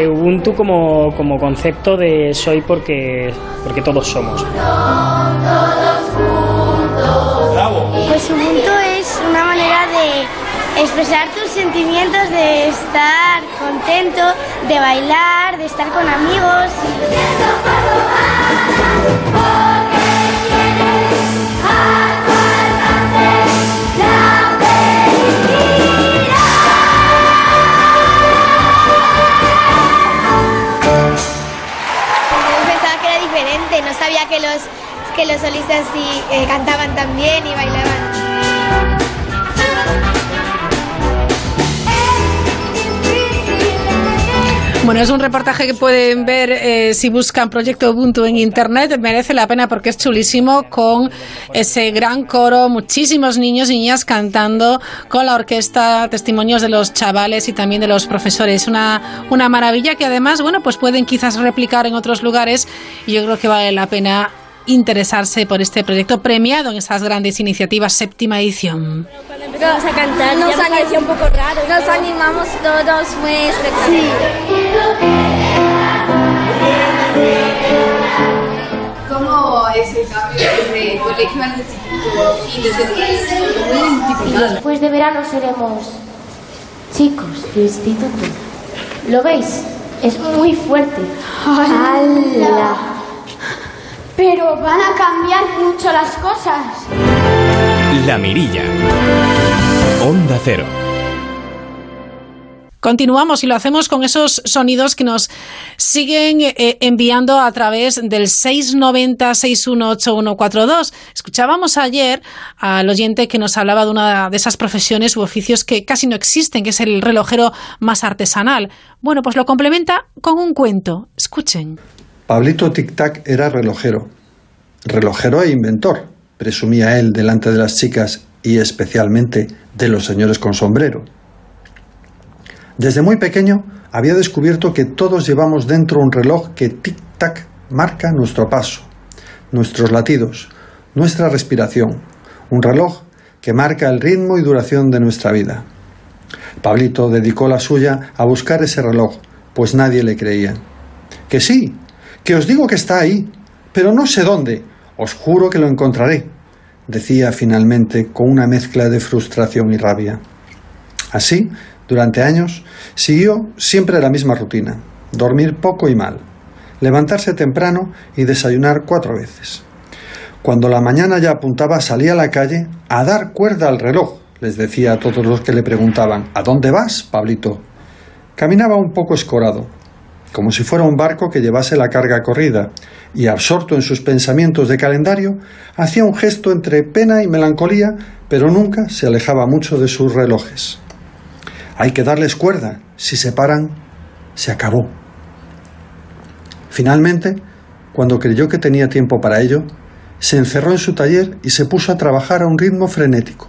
Eh, Ubuntu como, como concepto de soy porque, porque todos somos. Pues Ubuntu es una manera de expresar tus sentimientos, de estar contento, de bailar, de estar con amigos. Que los, que los solistas sí eh, cantaban tan bien y bailaban. Bueno, es un reportaje que pueden ver eh, si buscan Proyecto Ubuntu en internet. Merece la pena porque es chulísimo con ese gran coro, muchísimos niños y niñas cantando con la orquesta, testimonios de los chavales y también de los profesores. Una, una maravilla que además, bueno, pues pueden quizás replicar en otros lugares y yo creo que vale la pena interesarse por este proyecto premiado en esas grandes iniciativas séptima edición. Empezamos a cantar, Nos ya me un poco raro. nos animamos todos muy ¿Cómo es el cambio desde el colegio al instituto y desde muy multiplicado? Después de verano seremos chicos de instituto. ¿Lo veis? Es muy fuerte. ¡Hala! Pero van a cambiar mucho las cosas. La Mirilla. Onda Cero. Continuamos y lo hacemos con esos sonidos que nos siguen eh, enviando a través del 690-618142. Escuchábamos ayer al oyente que nos hablaba de una de esas profesiones u oficios que casi no existen, que es el relojero más artesanal. Bueno, pues lo complementa con un cuento. Escuchen. Pablito Tic Tac era relojero. Relojero e inventor, presumía él delante de las chicas y especialmente de los señores con sombrero. Desde muy pequeño había descubierto que todos llevamos dentro un reloj que tic-tac marca nuestro paso, nuestros latidos, nuestra respiración, un reloj que marca el ritmo y duración de nuestra vida. Pablito dedicó la suya a buscar ese reloj, pues nadie le creía. Que sí, que os digo que está ahí, pero no sé dónde. Os juro que lo encontraré, decía finalmente con una mezcla de frustración y rabia. Así, durante años, siguió siempre la misma rutina, dormir poco y mal, levantarse temprano y desayunar cuatro veces. Cuando la mañana ya apuntaba, salía a la calle a dar cuerda al reloj, les decía a todos los que le preguntaban, ¿A dónde vas, Pablito? Caminaba un poco escorado, como si fuera un barco que llevase la carga corrida, y absorto en sus pensamientos de calendario, hacía un gesto entre pena y melancolía, pero nunca se alejaba mucho de sus relojes. Hay que darles cuerda, si se paran, se acabó. Finalmente, cuando creyó que tenía tiempo para ello, se encerró en su taller y se puso a trabajar a un ritmo frenético.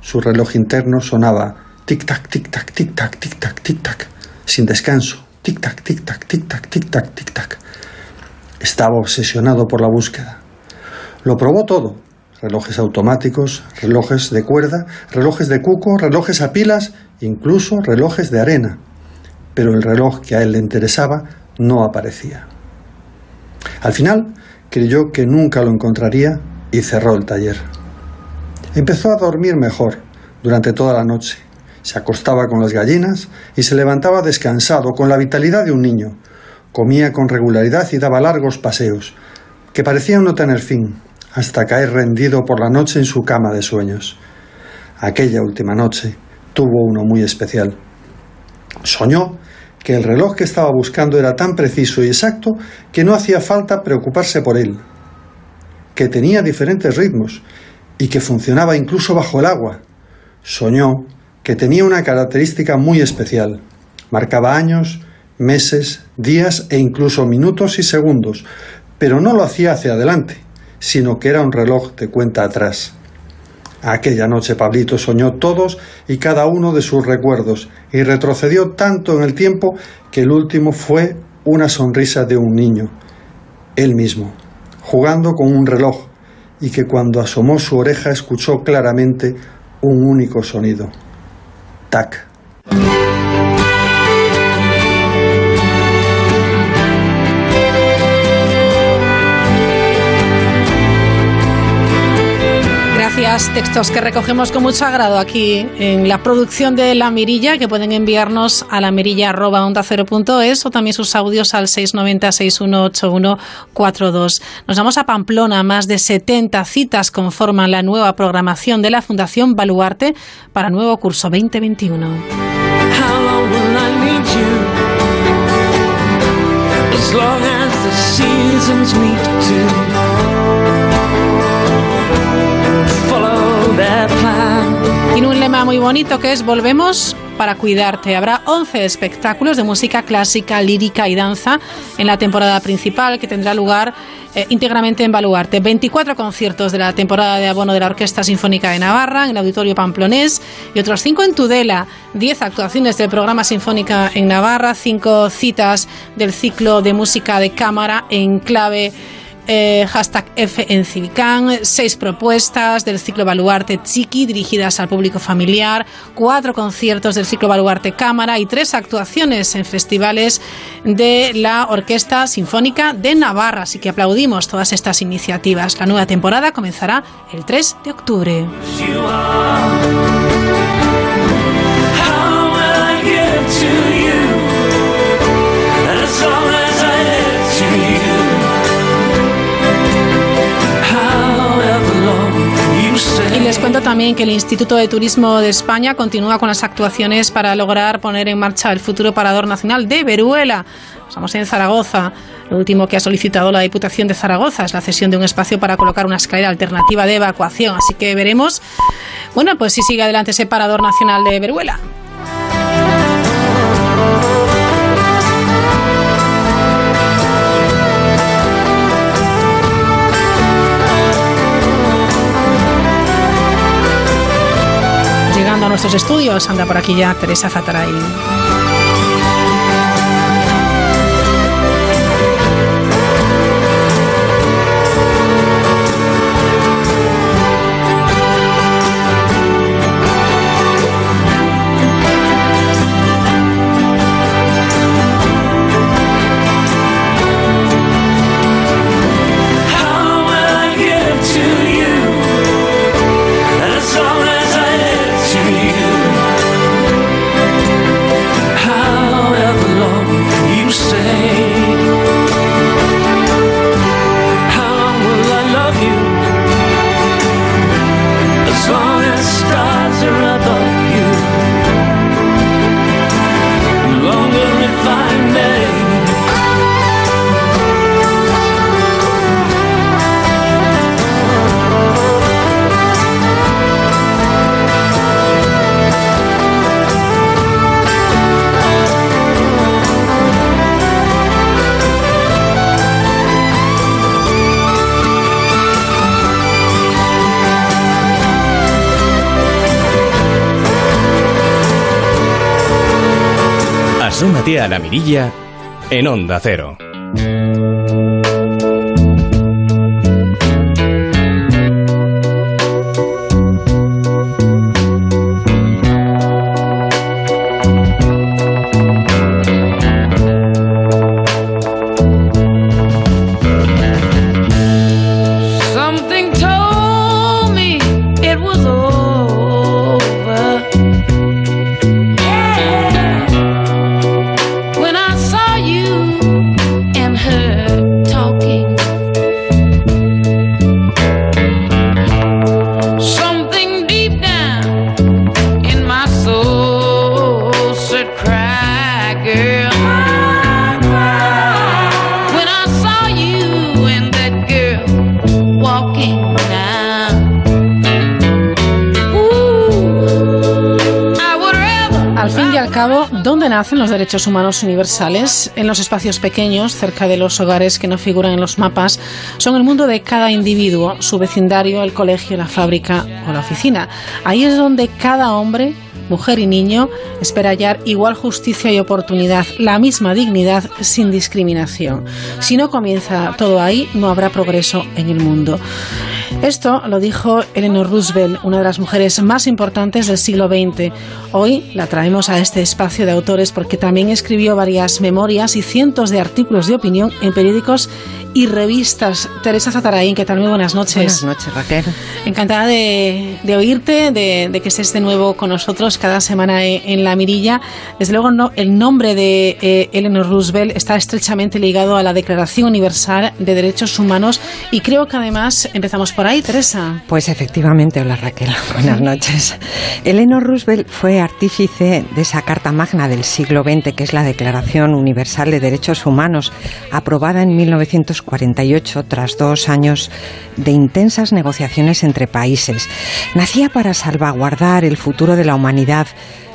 Su reloj interno sonaba tic-tac, tic-tac, tic-tac, tic-tac, tic-tac, sin descanso, tic-tac, tic-tac, tic-tac, tic-tac, tic-tac. Estaba obsesionado por la búsqueda. Lo probó todo. Relojes automáticos, relojes de cuerda, relojes de cuco, relojes a pilas, incluso relojes de arena. Pero el reloj que a él le interesaba no aparecía. Al final, creyó que nunca lo encontraría y cerró el taller. Empezó a dormir mejor durante toda la noche. Se acostaba con las gallinas y se levantaba descansado, con la vitalidad de un niño. Comía con regularidad y daba largos paseos, que parecían no tener fin, hasta caer rendido por la noche en su cama de sueños. Aquella última noche tuvo uno muy especial. Soñó que el reloj que estaba buscando era tan preciso y exacto que no hacía falta preocuparse por él, que tenía diferentes ritmos y que funcionaba incluso bajo el agua. Soñó que tenía una característica muy especial. Marcaba años, meses, días e incluso minutos y segundos, pero no lo hacía hacia adelante, sino que era un reloj de cuenta atrás. Aquella noche Pablito soñó todos y cada uno de sus recuerdos y retrocedió tanto en el tiempo que el último fue una sonrisa de un niño, él mismo, jugando con un reloj y que cuando asomó su oreja escuchó claramente un único sonido. Tac. Textos que recogemos con mucho agrado aquí en la producción de La Mirilla, que pueden enviarnos a la mirilla onda o también sus audios al 690-618142. Nos vamos a Pamplona, más de 70 citas conforman la nueva programación de la Fundación Baluarte para nuevo curso 2021. Tiene un lema muy bonito que es Volvemos para cuidarte. Habrá 11 espectáculos de música clásica, lírica y danza en la temporada principal que tendrá lugar eh, íntegramente en Baluarte. 24 conciertos de la temporada de abono de la Orquesta Sinfónica de Navarra en el Auditorio Pamplonés y otros 5 en Tudela. 10 actuaciones del programa Sinfónica en Navarra, 5 citas del ciclo de música de cámara en clave eh, hashtag F en Civicán, seis propuestas del ciclo Baluarte Chiqui dirigidas al público familiar, cuatro conciertos del ciclo Baluarte Cámara y tres actuaciones en festivales de la Orquesta Sinfónica de Navarra. Así que aplaudimos todas estas iniciativas. La nueva temporada comenzará el 3 de octubre. Les cuento también que el Instituto de Turismo de España continúa con las actuaciones para lograr poner en marcha el futuro parador nacional de Veruela. Estamos en Zaragoza. Lo último que ha solicitado la Diputación de Zaragoza es la cesión de un espacio para colocar una escalera alternativa de evacuación. Así que veremos, bueno, pues si sigue adelante ese parador nacional de Veruela. Nuestros estudios, anda por aquí ya Teresa Zataray. Asómate a la mirilla en Onda Cero. Los derechos humanos universales? En los espacios pequeños, cerca de los hogares que no figuran en los mapas, son el mundo de cada individuo, su vecindario, el colegio, la fábrica o la oficina. Ahí es donde cada hombre, mujer y niño espera hallar igual justicia y oportunidad, la misma dignidad sin discriminación. Si no comienza todo ahí, no habrá progreso en el mundo. Esto lo dijo Eleanor Roosevelt, una de las mujeres más importantes del siglo XX. Hoy la traemos a este espacio de autores porque también escribió varias memorias y cientos de artículos de opinión en periódicos y revistas. Teresa Zatarain, ¿qué tal? Muy buenas noches. Buenas noches, Raquel. Encantada de, de oírte, de, de, que estés de nuevo con nosotros cada semana en, en La Mirilla. Desde luego, no, el nombre de eh, Eleanor Roosevelt está estrechamente ligado a la Declaración Universal de Derechos Humanos y creo que además empezamos por ahí, Teresa. Pues efectivamente, hola Raquel, buenas noches. Eleanor Roosevelt fue artífice de esa Carta Magna del siglo XX, que es la Declaración Universal de Derechos Humanos, aprobada en 1948 tras dos años de intensas negociaciones entre países. Nacía para salvaguardar el futuro de la humanidad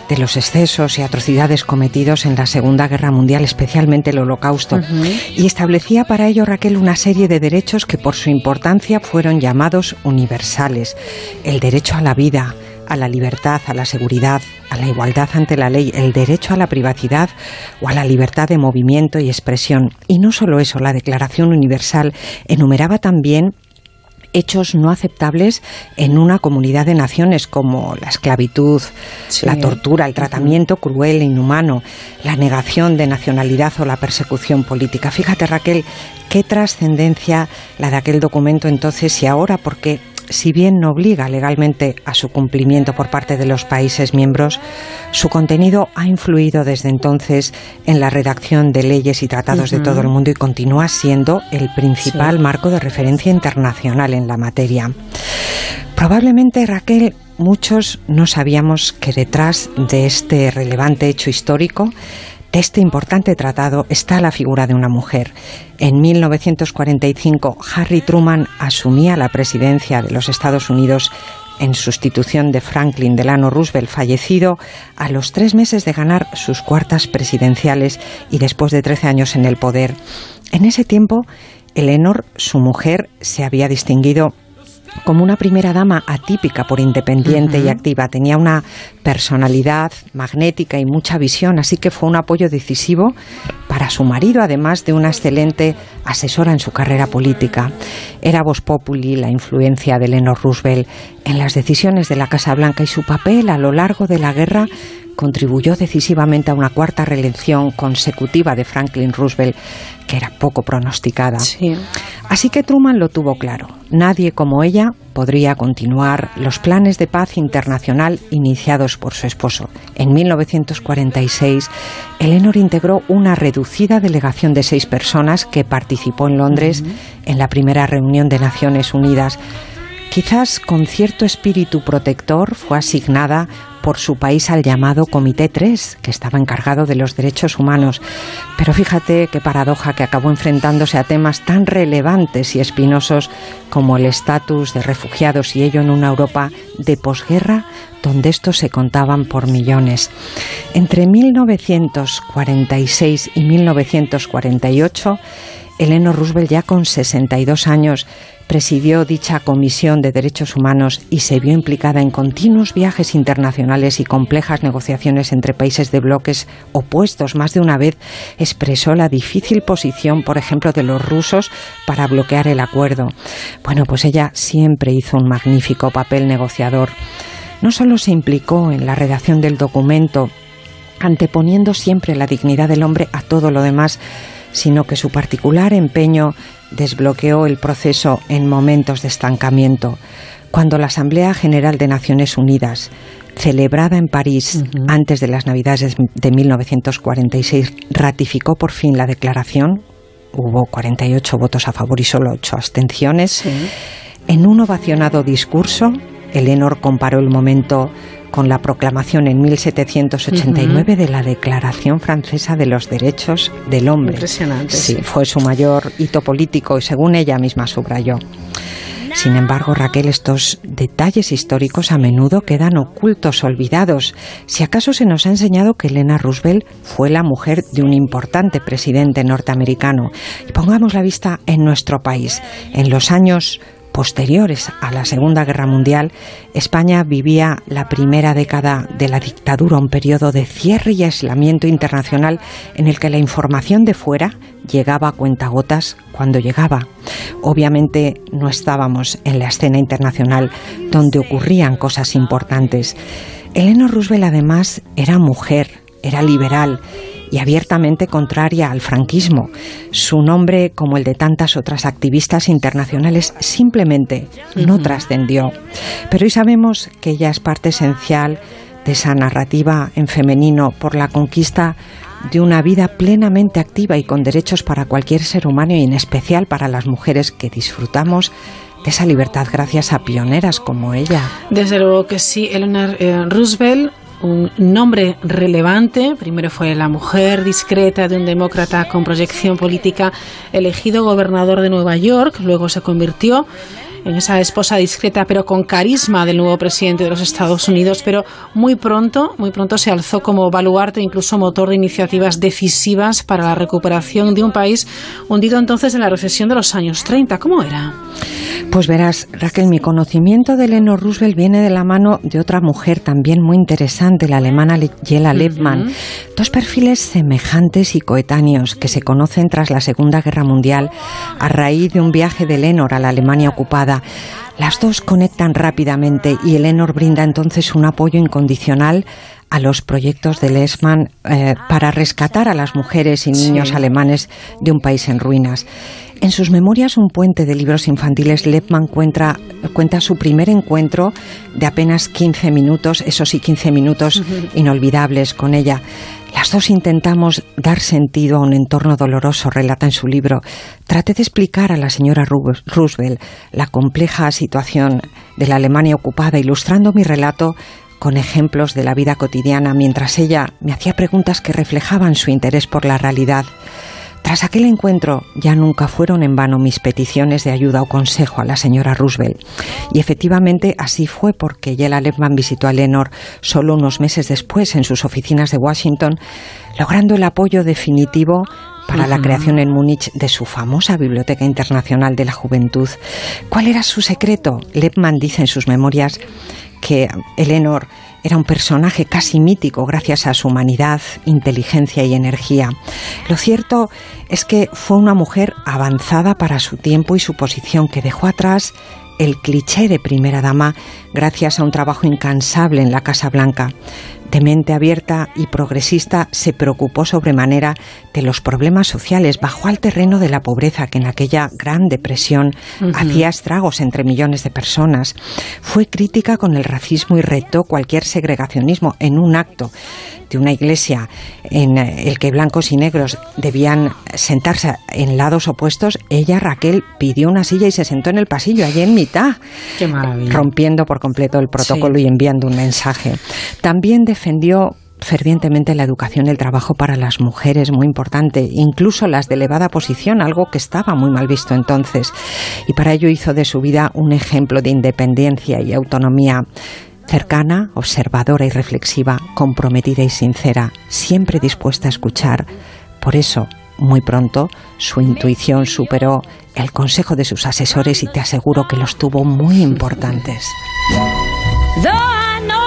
de los excesos y atrocidades cometidos en la Segunda Guerra Mundial, especialmente el Holocausto, uh -huh. y establecía para ello Raquel una serie de derechos que por su importancia fueron llamados universales. El derecho a la vida, a la libertad, a la seguridad, a la igualdad ante la ley, el derecho a la privacidad o a la libertad de movimiento y expresión. Y no solo eso, la Declaración Universal enumeraba también hechos no aceptables en una comunidad de naciones como la esclavitud, sí. la tortura, el tratamiento cruel e inhumano, la negación de nacionalidad o la persecución política. Fíjate, Raquel, qué trascendencia la de aquel documento entonces y ahora, porque si bien no obliga legalmente a su cumplimiento por parte de los países miembros, su contenido ha influido desde entonces en la redacción de leyes y tratados uh -huh. de todo el mundo y continúa siendo el principal sí. marco de referencia internacional en la materia. Probablemente, Raquel, muchos no sabíamos que detrás de este relevante hecho histórico este importante tratado está la figura de una mujer. En 1945, Harry Truman asumía la presidencia de los Estados Unidos en sustitución de Franklin Delano Roosevelt, fallecido a los tres meses de ganar sus cuartas presidenciales y después de 13 años en el poder. En ese tiempo, Eleanor, su mujer, se había distinguido como una primera dama atípica por independiente uh -huh. y activa. Tenía una personalidad magnética y mucha visión, así que fue un apoyo decisivo para su marido, además de una excelente asesora en su carrera política. Era Voz Populi la influencia de Eleanor Roosevelt en las decisiones de la Casa Blanca y su papel a lo largo de la guerra contribuyó decisivamente a una cuarta reelección consecutiva de Franklin Roosevelt, que era poco pronosticada. Sí. Así que Truman lo tuvo claro. Nadie como ella podría continuar los planes de paz internacional iniciados por su esposo. En 1946, Eleanor integró una reducida delegación de seis personas que participó en Londres uh -huh. en la primera reunión de Naciones Unidas. Quizás con cierto espíritu protector fue asignada por su país al llamado Comité 3, que estaba encargado de los derechos humanos. Pero fíjate qué paradoja que acabó enfrentándose a temas tan relevantes y espinosos como el estatus de refugiados y ello en una Europa de posguerra donde estos se contaban por millones. Entre 1946 y 1948, Eleanor Roosevelt, ya con 62 años, presidió dicha Comisión de Derechos Humanos y se vio implicada en continuos viajes internacionales y complejas negociaciones entre países de bloques opuestos. Más de una vez expresó la difícil posición, por ejemplo, de los rusos para bloquear el acuerdo. Bueno, pues ella siempre hizo un magnífico papel negociador. No solo se implicó en la redacción del documento, anteponiendo siempre la dignidad del hombre a todo lo demás, sino que su particular empeño desbloqueó el proceso en momentos de estancamiento, cuando la Asamblea General de Naciones Unidas, celebrada en París antes de las Navidades de 1946, ratificó por fin la declaración, hubo 48 votos a favor y solo 8 abstenciones, en un ovacionado discurso, Eleanor comparó el momento con la proclamación en 1789 de la Declaración Francesa de los Derechos del Hombre. Impresionante. Sí, fue su mayor hito político y según ella misma subrayó. Sin embargo, Raquel, estos detalles históricos a menudo quedan ocultos, olvidados. Si acaso se nos ha enseñado que Elena Roosevelt fue la mujer de un importante presidente norteamericano. Y pongamos la vista en nuestro país. En los años posteriores a la Segunda Guerra Mundial, España vivía la primera década de la dictadura, un periodo de cierre y aislamiento internacional en el que la información de fuera llegaba a cuentagotas cuando llegaba. Obviamente no estábamos en la escena internacional donde ocurrían cosas importantes. Eleanor Roosevelt además era mujer, era liberal y abiertamente contraria al franquismo. Su nombre, como el de tantas otras activistas internacionales, simplemente no trascendió. Pero hoy sabemos que ella es parte esencial de esa narrativa en femenino por la conquista de una vida plenamente activa y con derechos para cualquier ser humano y en especial para las mujeres que disfrutamos de esa libertad gracias a pioneras como ella. Desde luego que sí, Eleanor eh, Roosevelt un nombre relevante. Primero fue la mujer discreta de un demócrata con proyección política elegido gobernador de Nueva York. Luego se convirtió en esa esposa discreta pero con carisma del nuevo presidente de los Estados Unidos, pero muy pronto, muy pronto se alzó como baluarte, incluso motor de iniciativas decisivas para la recuperación de un país hundido entonces en la recesión de los años 30. ¿Cómo era? Pues verás, Raquel, mi conocimiento de Eleanor Roosevelt viene de la mano de otra mujer también muy interesante, la alemana Jela Lebmann. Dos perfiles semejantes y coetáneos que se conocen tras la Segunda Guerra Mundial a raíz de un viaje de Eleanor a la Alemania ocupada. Las dos conectan rápidamente y Eleanor brinda entonces un apoyo incondicional a los proyectos de Lesman eh, para rescatar a las mujeres y niños Sí. alemanes de un país en ruinas. En sus memorias, un puente de libros infantiles, Lepman cuenta, cuenta su primer encuentro de apenas 15 minutos, esos sí 15 minutos inolvidables con ella. Las dos intentamos dar sentido a un entorno doloroso, relata en su libro. Traté de explicar a la señora Roosevelt la compleja situación de la Alemania ocupada, ilustrando mi relato con ejemplos de la vida cotidiana, mientras ella me hacía preguntas que reflejaban su interés por la realidad. Tras aquel encuentro ya nunca fueron en vano mis peticiones de ayuda o consejo a la señora Roosevelt. Y efectivamente así fue porque Yela Lehman visitó a Eleanor solo unos meses después en sus oficinas de Washington, logrando el apoyo definitivo para la creación en Múnich de su famosa Biblioteca Internacional de la Juventud. ¿Cuál era su secreto? Lepman dice en sus memorias que Eleanor era un personaje casi mítico gracias a su humanidad, inteligencia y energía. Lo cierto es que fue una mujer avanzada para su tiempo y su posición que dejó atrás el cliché de primera dama gracias a un trabajo incansable en la Casa Blanca. De mente abierta y progresista, se preocupó sobremanera de los problemas sociales, bajó al terreno de la pobreza que en aquella gran depresión hacía estragos entre millones de personas. Fue crítica con el racismo y retó cualquier segregacionismo en un acto de una iglesia en eh, el que blancos y negros debían sentarse en lados opuestos. Ella, Raquel, pidió una silla y se sentó en el pasillo, allí en mitad Qué rompiendo por completo el protocolo Sí. y enviando un mensaje. También defendió fervientemente la educación y el trabajo para las mujeres, muy importante, incluso las de elevada posición, algo que estaba muy mal visto entonces. Y para ello hizo de su vida un ejemplo de independencia y autonomía cercana, observadora y reflexiva, comprometida y sincera, siempre dispuesta a escuchar. Por eso, muy pronto su intuición superó el consejo de sus asesores y te aseguro que los tuvo muy importantes. Though I know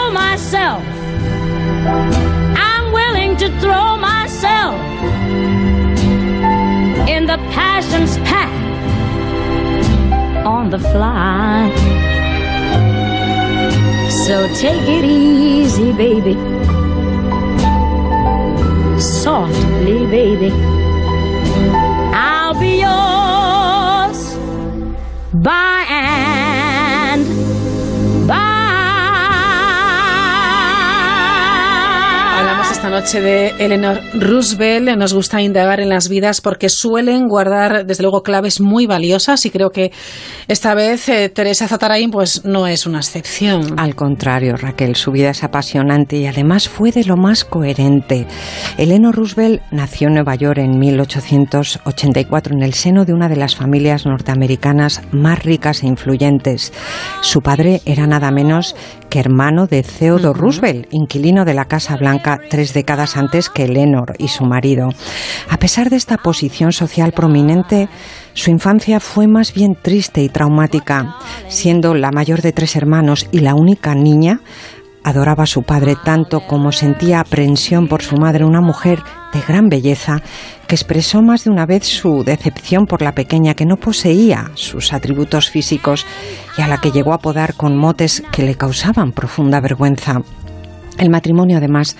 So take it easy, baby. Softly, baby. I'll be yours by and Hablamos esta noche de Eleanor Roosevelt. Nos gusta indagar en las vidas porque suelen guardar, desde luego, claves muy valiosas y creo que esta vez eh, Teresa Zatarain pues no es una excepción. Al contrario, Raquel, su vida es apasionante y además fue de lo más coherente. Eleanor Roosevelt nació en Nueva York en 1884 en el seno de una de las familias norteamericanas más ricas e influyentes. Su padre era nada menos que hermano de Theodore Roosevelt, inquilino de la Casa Blanca tres décadas antes que Eleanor y su marido. A pesar de esta posición social prominente, su infancia fue más bien triste y traumática. Siendo la mayor de tres hermanos y la única niña, adoraba a su padre tanto como sentía aprensión por su madre, una mujer de gran belleza, que expresó más de una vez su decepción por la pequeña que no poseía sus atributos físicos y a la que llegó a apodar con motes que le causaban profunda vergüenza. El matrimonio, además,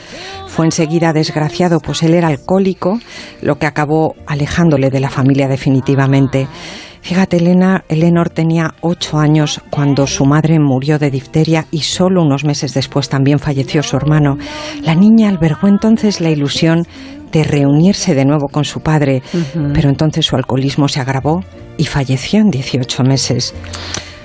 fue enseguida desgraciado, pues él era alcohólico, lo que acabó alejándole de la familia definitivamente. Fíjate, Elena, Eleanor tenía ocho años cuando su madre murió de difteria y solo unos meses después también falleció su hermano. La niña albergó entonces la ilusión de reunirse de nuevo con su padre, pero entonces su alcoholismo se agravó y falleció en 18 meses.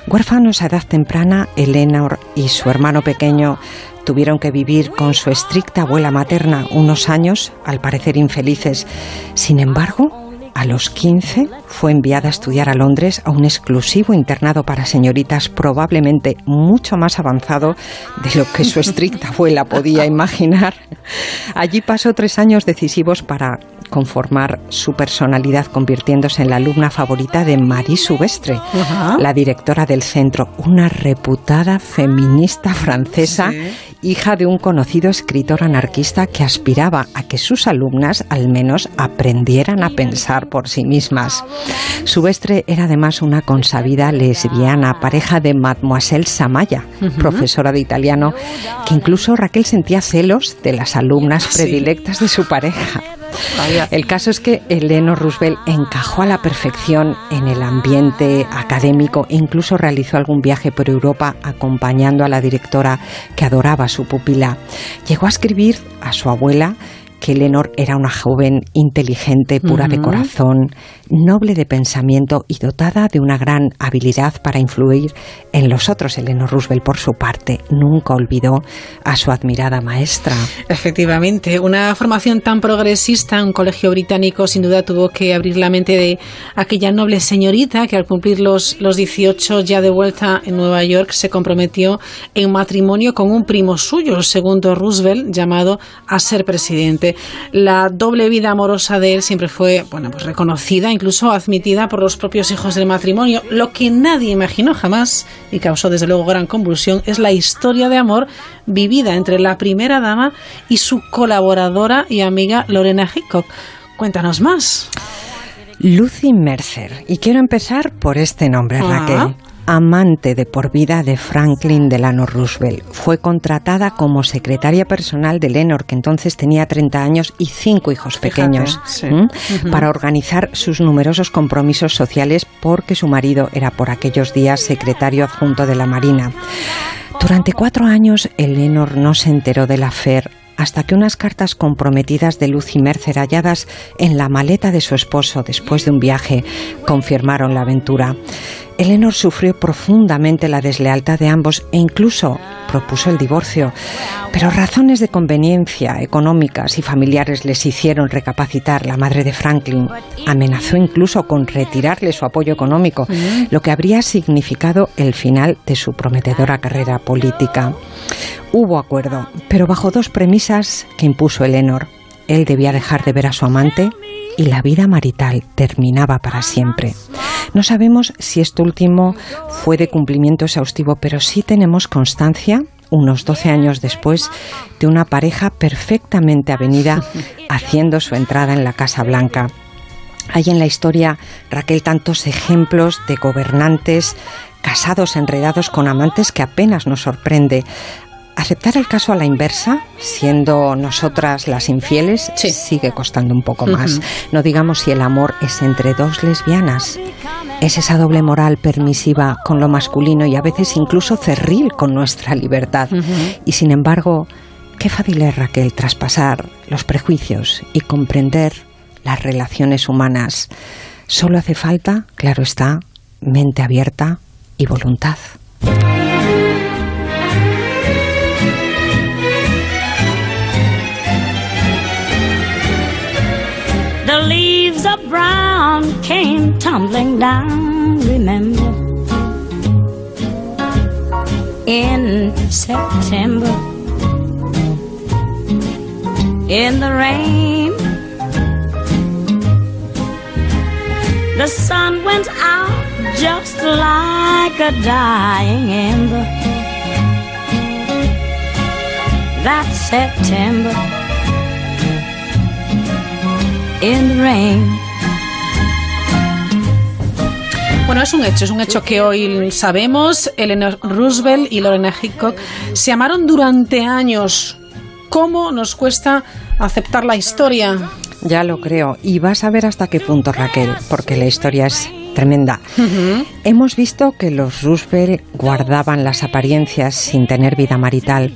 Huérfanos a edad temprana, Eleanor y su hermano pequeño tuvieron que vivir con su estricta abuela materna unos años, al parecer infelices. Sin embargo, a los 15 fue enviada a estudiar a Londres a un exclusivo internado para señoritas probablemente mucho más avanzado de lo que su estricta abuela podía imaginar. Allí pasó tres años decisivos para conformar su personalidad, convirtiéndose en la alumna favorita de Marie Subestre, la directora del centro, una reputada feminista francesa, hija de un conocido escritor anarquista que aspiraba a que sus alumnas al menos aprendieran a pensar por sí mismas. Subestre era además una consabida lesbiana, pareja de Mademoiselle Samaya, profesora de italiano, que incluso Raquel sentía celos de las alumnas Sí. predilectas de su pareja. El caso es que Eleanor Roosevelt encajó a la perfección en el ambiente académico e incluso realizó algún viaje por Europa acompañando a la directora que adoraba a su pupila. Llegó a escribir a su abuela que Eleanor era una joven inteligente, pura de corazón, noble de pensamiento y dotada de una gran habilidad para influir en los otros. Eleanor Roosevelt, por su parte, nunca olvidó a su admirada maestra. Efectivamente, una formación tan progresista en un colegio británico sin duda tuvo que abrir la mente de aquella noble señorita que al cumplir los, los 18 ya de vuelta en Nueva York se comprometió en matrimonio con un primo suyo, el segundo Roosevelt, llamado a ser presidente. La doble vida amorosa de él siempre fue bueno, pues reconocida, incluso admitida por los propios hijos del matrimonio. Lo que nadie imaginó jamás y causó desde luego gran convulsión es la historia de amor vivida entre la primera dama y su colaboradora y amiga Lorena Hickok. Cuéntanos más. Lucy Mercer. Y quiero empezar por este nombre, Ah. Amante de por vida de Franklin Delano Roosevelt. Fue contratada como secretaria personal de Lenor, que entonces tenía 30 años y cinco hijos Fíjate, pequeños, para organizar sus numerosos compromisos sociales porque su marido era por aquellos días secretario adjunto de la Marina. Durante cuatro años, Eleanor no se enteró del afer hasta que unas cartas comprometidas de Lucy Mercer halladas en la maleta de su esposo después de un viaje confirmaron la aventura. Eleanor sufrió profundamente la deslealtad de ambos e incluso propuso el divorcio, pero razones de conveniencia económicas y familiares les hicieron recapacitar. La madre de Franklin amenazó incluso con retirarle su apoyo económico, lo que habría significado el final de su prometedora carrera política. Hubo acuerdo, pero bajo dos premisas que impuso Eleanor. Él debía dejar de ver a su amante y la vida marital terminaba para siempre. No sabemos si esto último fue de cumplimiento exhaustivo, pero sí tenemos constancia, unos 12 años después, de una pareja perfectamente avenida haciendo su entrada en la Casa Blanca. Hay en la historia, Raquel, tantos ejemplos de gobernantes casados enredados con amantes que apenas nos sorprende. Aceptar el caso a la inversa, siendo nosotras las infieles, sigue costando un poco más. No digamos si el amor es entre dos lesbianas. Es esa doble moral permisiva con lo masculino y a veces incluso cerril con nuestra libertad. Y sin embargo, qué fácil es, Raquel, traspasar los prejuicios y comprender las relaciones humanas. Solo hace falta, claro está, mente abierta y voluntad. Of brown came tumbling down, remember, in September. In the rain, the sun went out just like a dying ember. That September in the rain. Bueno, es un hecho, es un hecho que hoy sabemos. Eleanor Roosevelt y Lorena Hickok se amaron durante años. ¿Cómo nos cuesta aceptar la historia? Ya lo creo. Y vas a ver hasta qué punto, Raquel, porque la historia es tremenda. Hemos visto que los Roosevelt guardaban las apariencias sin tener vida marital.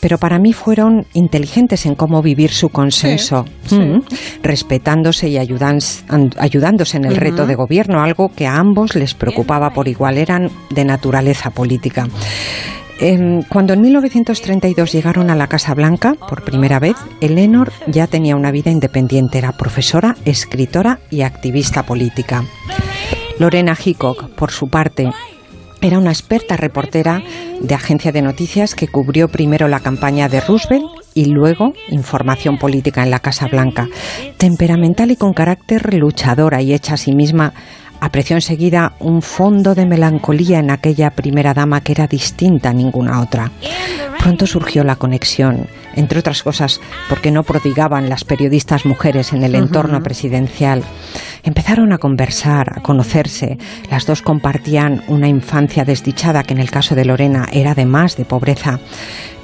Pero para mí fueron inteligentes en cómo vivir su consenso, Sí, sí. Respetándose y ayudándose en el reto de gobierno, algo que a ambos les preocupaba por igual, eran de naturaleza política. Em, cuando en 1932 llegaron a la Casa Blanca por primera vez, Eleanor ya tenía una vida independiente, era profesora, escritora y activista política. Lorena Hickok, por su parte, era una experta reportera de agencia de noticias que cubrió primero la campaña de Roosevelt y luego información política en la Casa Blanca. Temperamental y con carácter luchadora y hecha a sí misma, apreció enseguida un fondo de melancolía en aquella primera dama que era distinta a ninguna otra. Pronto surgió la conexión, entre otras cosas porque no prodigaban las periodistas mujeres en el entorno presidencial. Empezaron a conversar, a conocerse. Las dos compartían una infancia desdichada que en el caso de Lorena era además de pobreza.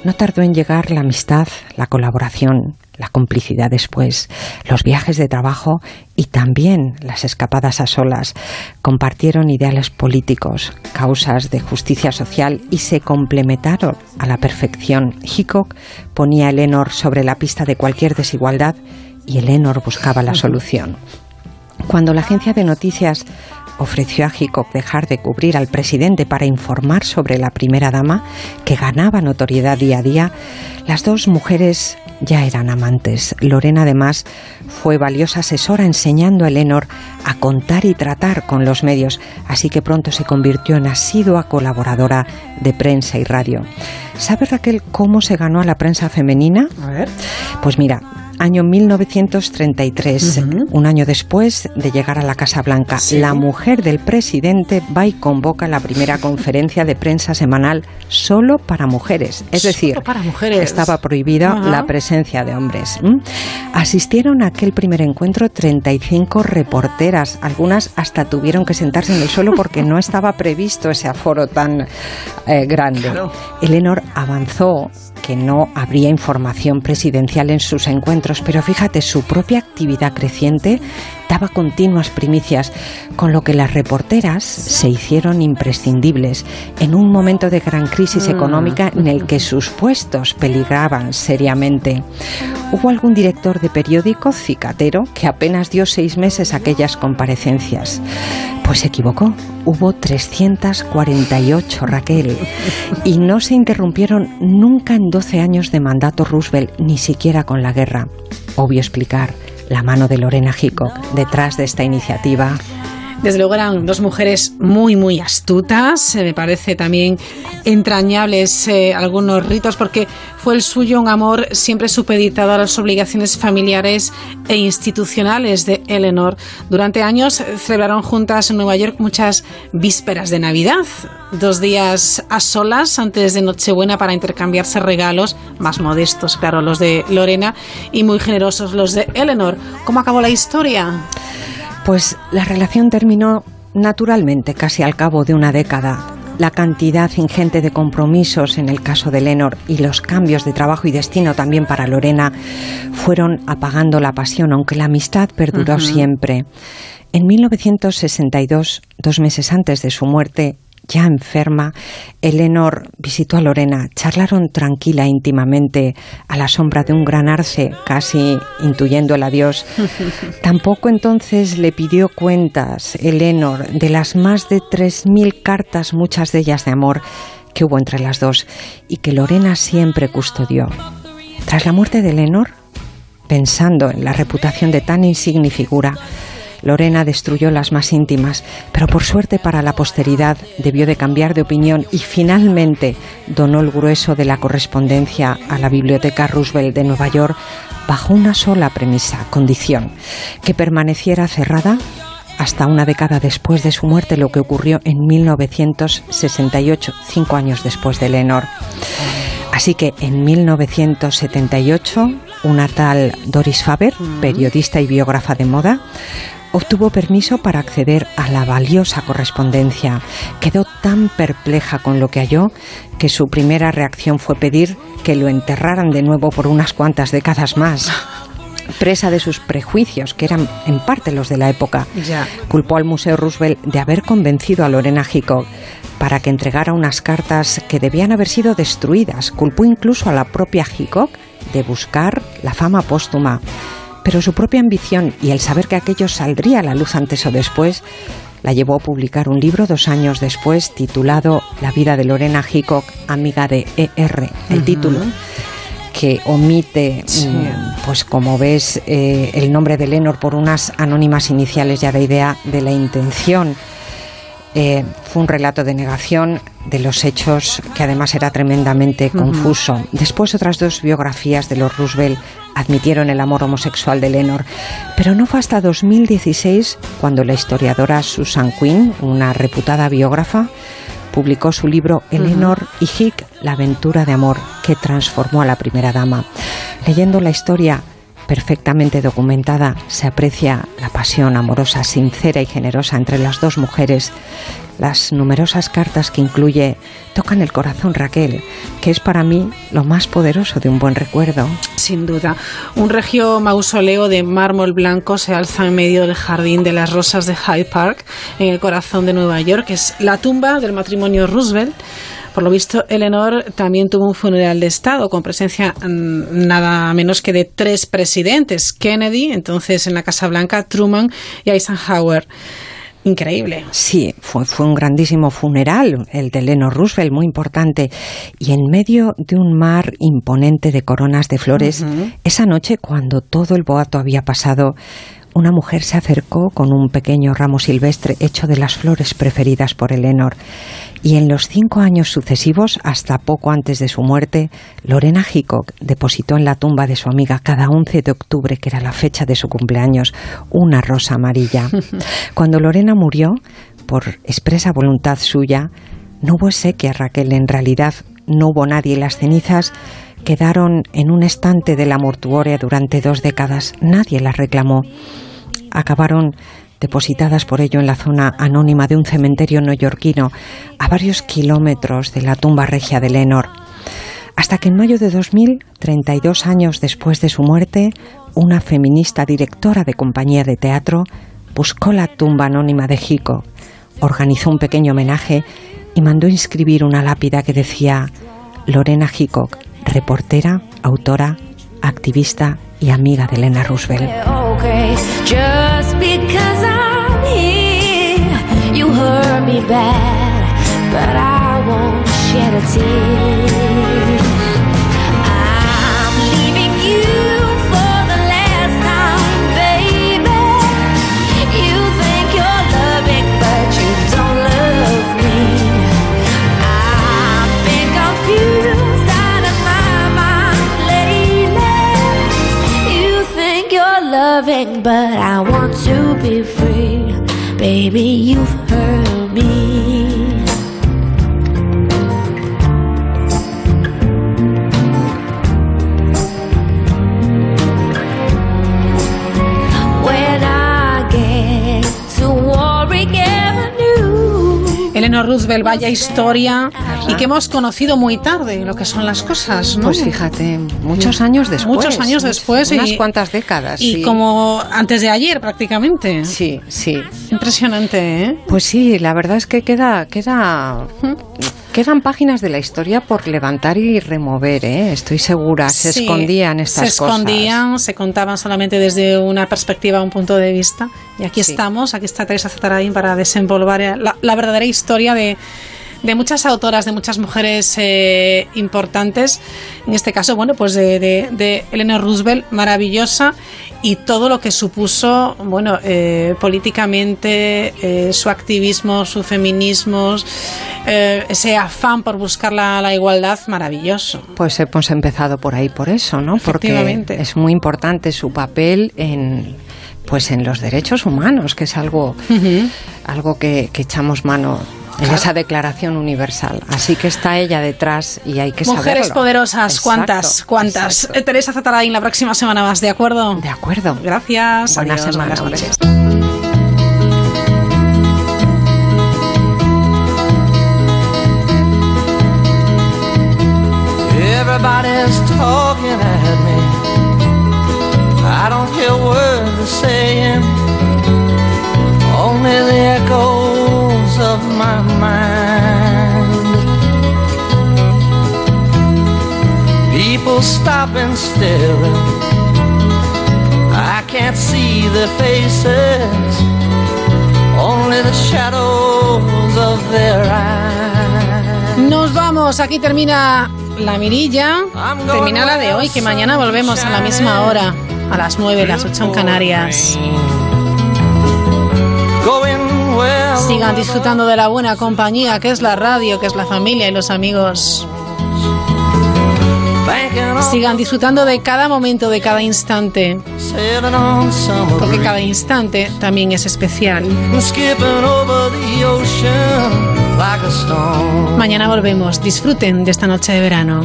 No tardó en llegar la amistad, la colaboración, la complicidad después, los viajes de trabajo y también las escapadas a solas. Compartieron ideales políticos, causas de justicia social y se complementaron a la perfección. Hickok ponía a Eleanor sobre la pista de cualquier desigualdad y Eleanor buscaba la solución. Cuando la agencia de noticias ofreció a Hickok dejar de cubrir al presidente para informar sobre la primera dama, que ganaba notoriedad día a día, las dos mujeres ya eran amantes. Lorena además fue valiosa asesora enseñando a Eleanor a contar y tratar con los medios, así que pronto se convirtió en asidua colaboradora de prensa y radio. ¿Sabe Raquel cómo se ganó a la prensa femenina? A ver. Pues mira, año 1933, un año después de llegar a la Casa Blanca, Sí. la mujer del presidente va y convoca la primera conferencia de prensa semanal solo para mujeres. Es decir, para mujeres. estaba prohibida la presencia de hombres. Asistieron a aquel primer encuentro 35 reporteras. Algunas hasta tuvieron que sentarse en el suelo porque no estaba previsto ese aforo tan eh, grande. Eleanor avanzó que no habría información presidencial en sus encuentros, pero fíjate, su propia actividad creciente daba continuas primicias, con lo que las reporteras se hicieron imprescindibles en un momento de gran crisis Mm. económica en el que sus puestos peligraban seriamente. Hubo algún director de periódico cicatero que apenas dio seis meses a aquellas comparecencias. Pues se equivocó. Hubo 348, Raquel. Y no se interrumpieron nunca en 12 años de mandato Roosevelt, ni siquiera con la guerra. Obvio explicar la mano de Lorena Hickok detrás de esta iniciativa. Desde luego eran dos mujeres muy, muy astutas. Eh, me parece también entrañables eh, algunos ritos porque fue el suyo un amor siempre supeditado a las obligaciones familiares e institucionales de Eleanor. Durante años celebraron juntas en Nueva York muchas vísperas de Navidad, dos días a solas antes de Nochebuena para intercambiarse regalos, más modestos, claro, los de Lorena, y muy generosos los de Eleanor. ¿Cómo acabó la historia? Pues la relación terminó naturalmente casi al cabo de una década. La cantidad ingente de compromisos en el caso de Lenor y los cambios de trabajo y destino también para Lorena fueron apagando la pasión, aunque la amistad perduró siempre. En 1962, dos meses antes de su muerte, ya enferma, Eleanor visitó a Lorena. Charlaron tranquila, íntimamente, a la sombra de un gran arce, casi intuyendo el adiós. Tampoco entonces le pidió cuentas Eleanor de las más de 3.000 cartas, muchas de ellas de amor, que hubo entre las dos y que Lorena siempre custodió. Tras la muerte de Eleanor, pensando en la reputación de tan insigne figura, Lorena destruyó las más íntimas, pero por suerte para la posteridad debió de cambiar de opinión y finalmente donó el grueso de la correspondencia a la Biblioteca Roosevelt de Nueva York bajo una sola premisa, condición, que permaneciera cerrada hasta una década después de su muerte, lo que ocurrió en 1968, cinco años después de Lenor. Así que en 1978, una tal Doris Faber, periodista y biógrafa de moda, obtuvo permiso para acceder a la valiosa correspondencia. Quedó tan perpleja con lo que halló que su primera reacción fue pedir que lo enterraran de nuevo por unas cuantas décadas más. Presa de sus prejuicios, que eran en parte los de la época, Ya. culpó al Museo Roosevelt de haber convencido a Lorena Hickok para que entregara unas cartas que debían haber sido destruidas. Culpó incluso a la propia Hickok de buscar la fama póstuma. Pero su propia ambición y el saber que aquello saldría a la luz antes o después la llevó a publicar un libro dos años después titulado La vida de Lorena Hickok, amiga de E.R., el título que omite, mm, pues como ves, eh, el nombre de Lenor por unas anónimas iniciales ya da idea de la intención. Eh, fue un relato de negación de los hechos que además era tremendamente confuso. Después otras dos biografías de los Roosevelt admitieron el amor homosexual de Lenor, pero no fue hasta 2016 cuando la historiadora Susan Quinn, una reputada biógrafa, publicó su libro Eleanor y Hick, la aventura de amor que transformó a la primera dama. Leyendo la historia perfectamente documentada, se aprecia la pasión amorosa, sincera y generosa entre las dos mujeres. Las numerosas cartas que incluye tocan el corazón Raquel, que es para mí lo más poderoso de un buen recuerdo. Sin duda. Un regio mausoleo de mármol blanco se alza en medio del jardín de las rosas de Hyde Park, en el corazón de Nueva York. Es la tumba del matrimonio Roosevelt. Por lo visto, Eleanor también tuvo un funeral de Estado con presencia mm, nada menos que de tres presidentes: Kennedy, entonces en la Casa Blanca, Truman y Eisenhower. Increíble. Sí, fue, fue un grandísimo funeral, el de Leno Roosevelt, muy importante. Y en medio de un mar imponente de coronas de flores, esa noche, cuando todo el boato había pasado, una mujer se acercó con un pequeño ramo silvestre hecho de las flores preferidas por Eleanor. Y en los cinco años sucesivos, hasta poco antes de su muerte, Lorena Hickok depositó en la tumba de su amiga cada 11 de octubre, que era la fecha de su cumpleaños, una rosa amarilla. Cuando Lorena murió, por expresa voluntad suya, no hubo sequía, Raquel. En realidad, no hubo nadie. Las cenizas quedaron en un estante de la mortuoria durante dos décadas. Nadie las reclamó. Acabaron depositadas por ello en la zona anónima de un cementerio neoyorquino a varios kilómetros de la tumba regia de Lenor. Hasta que en mayo de 2000, 32 años después de su muerte, una feminista directora de compañía de teatro buscó la tumba anónima de Hico, organizó un pequeño homenaje y mandó inscribir una lápida que decía Lorena Hickok, reportera, autora, activista y amiga de Elena Roosevelt. be bad, but I won't shed a tear. I'm leaving you for the last time, baby. You think you're loving, but you don't love me. I've been confused out of my mind lately. You think you're loving, but I want to be free. Baby, you've hurt me. Roosevelt, vaya historia y que hemos conocido muy tarde lo que son las cosas, ¿no? Pues fíjate, muchos años después. Muchos años después. Unas y, cuantas décadas. Y sí. como antes de ayer prácticamente. Sí, sí. Impresionante, ¿eh? Pues sí, la verdad es que queda, queda, quedan páginas de la historia por levantar y remover, ¿eh? Estoy segura. Se Sí, escondían estas Se cosas. escondían, se contaban solamente desde una perspectiva, un punto de vista. Y aquí estamos, aquí está Teresa Zatarain para desenvolver la, la verdadera historia de, de muchas autoras, de muchas mujeres eh, importantes. En este caso, bueno, pues de, de, de Eleanor Roosevelt, maravillosa. Y todo lo que supuso, bueno, eh, políticamente, eh, su activismo, su feminismo, eh, ese afán por buscar la, la igualdad, maravilloso. Pues hemos empezado por ahí por eso, ¿no? Porque es muy importante su papel en pues en los derechos humanos, que es algo, algo que, que echamos mano en Claro. esa declaración universal. Así que está ella detrás y hay que Mujeres saberlo. poderosas, Exacto, ¿cuántas? ¿Cuántas? Eh, Teresa Zatarain la próxima semana más, ¿de acuerdo? De acuerdo. Gracias. Buena adiós, semana, buenas noches. Everybody's talking at me. I don't hear words they're saying, only the echoes of my mind. People stop and stare. I can't see their faces, only the shadows of their eyes. Nos vamos, aquí termina la mirilla, termina la de hoy, que mañana volvemos a la misma hora, a las 9, las 8 en Canarias. Sigan disfrutando de la buena compañía, que es la radio, que es la familia y los amigos. Sigan disfrutando de cada momento, de cada instante, porque cada instante también es especial. Mañana volvemos, disfruten de esta noche de verano.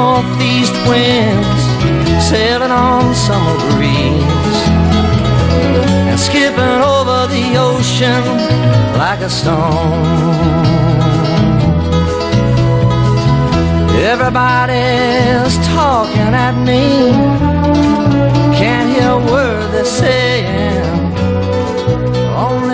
northeast winds, sailing on summer breeze, and skipping over the ocean like a stone. Everybody's talking at me, can't hear a word they're saying. Only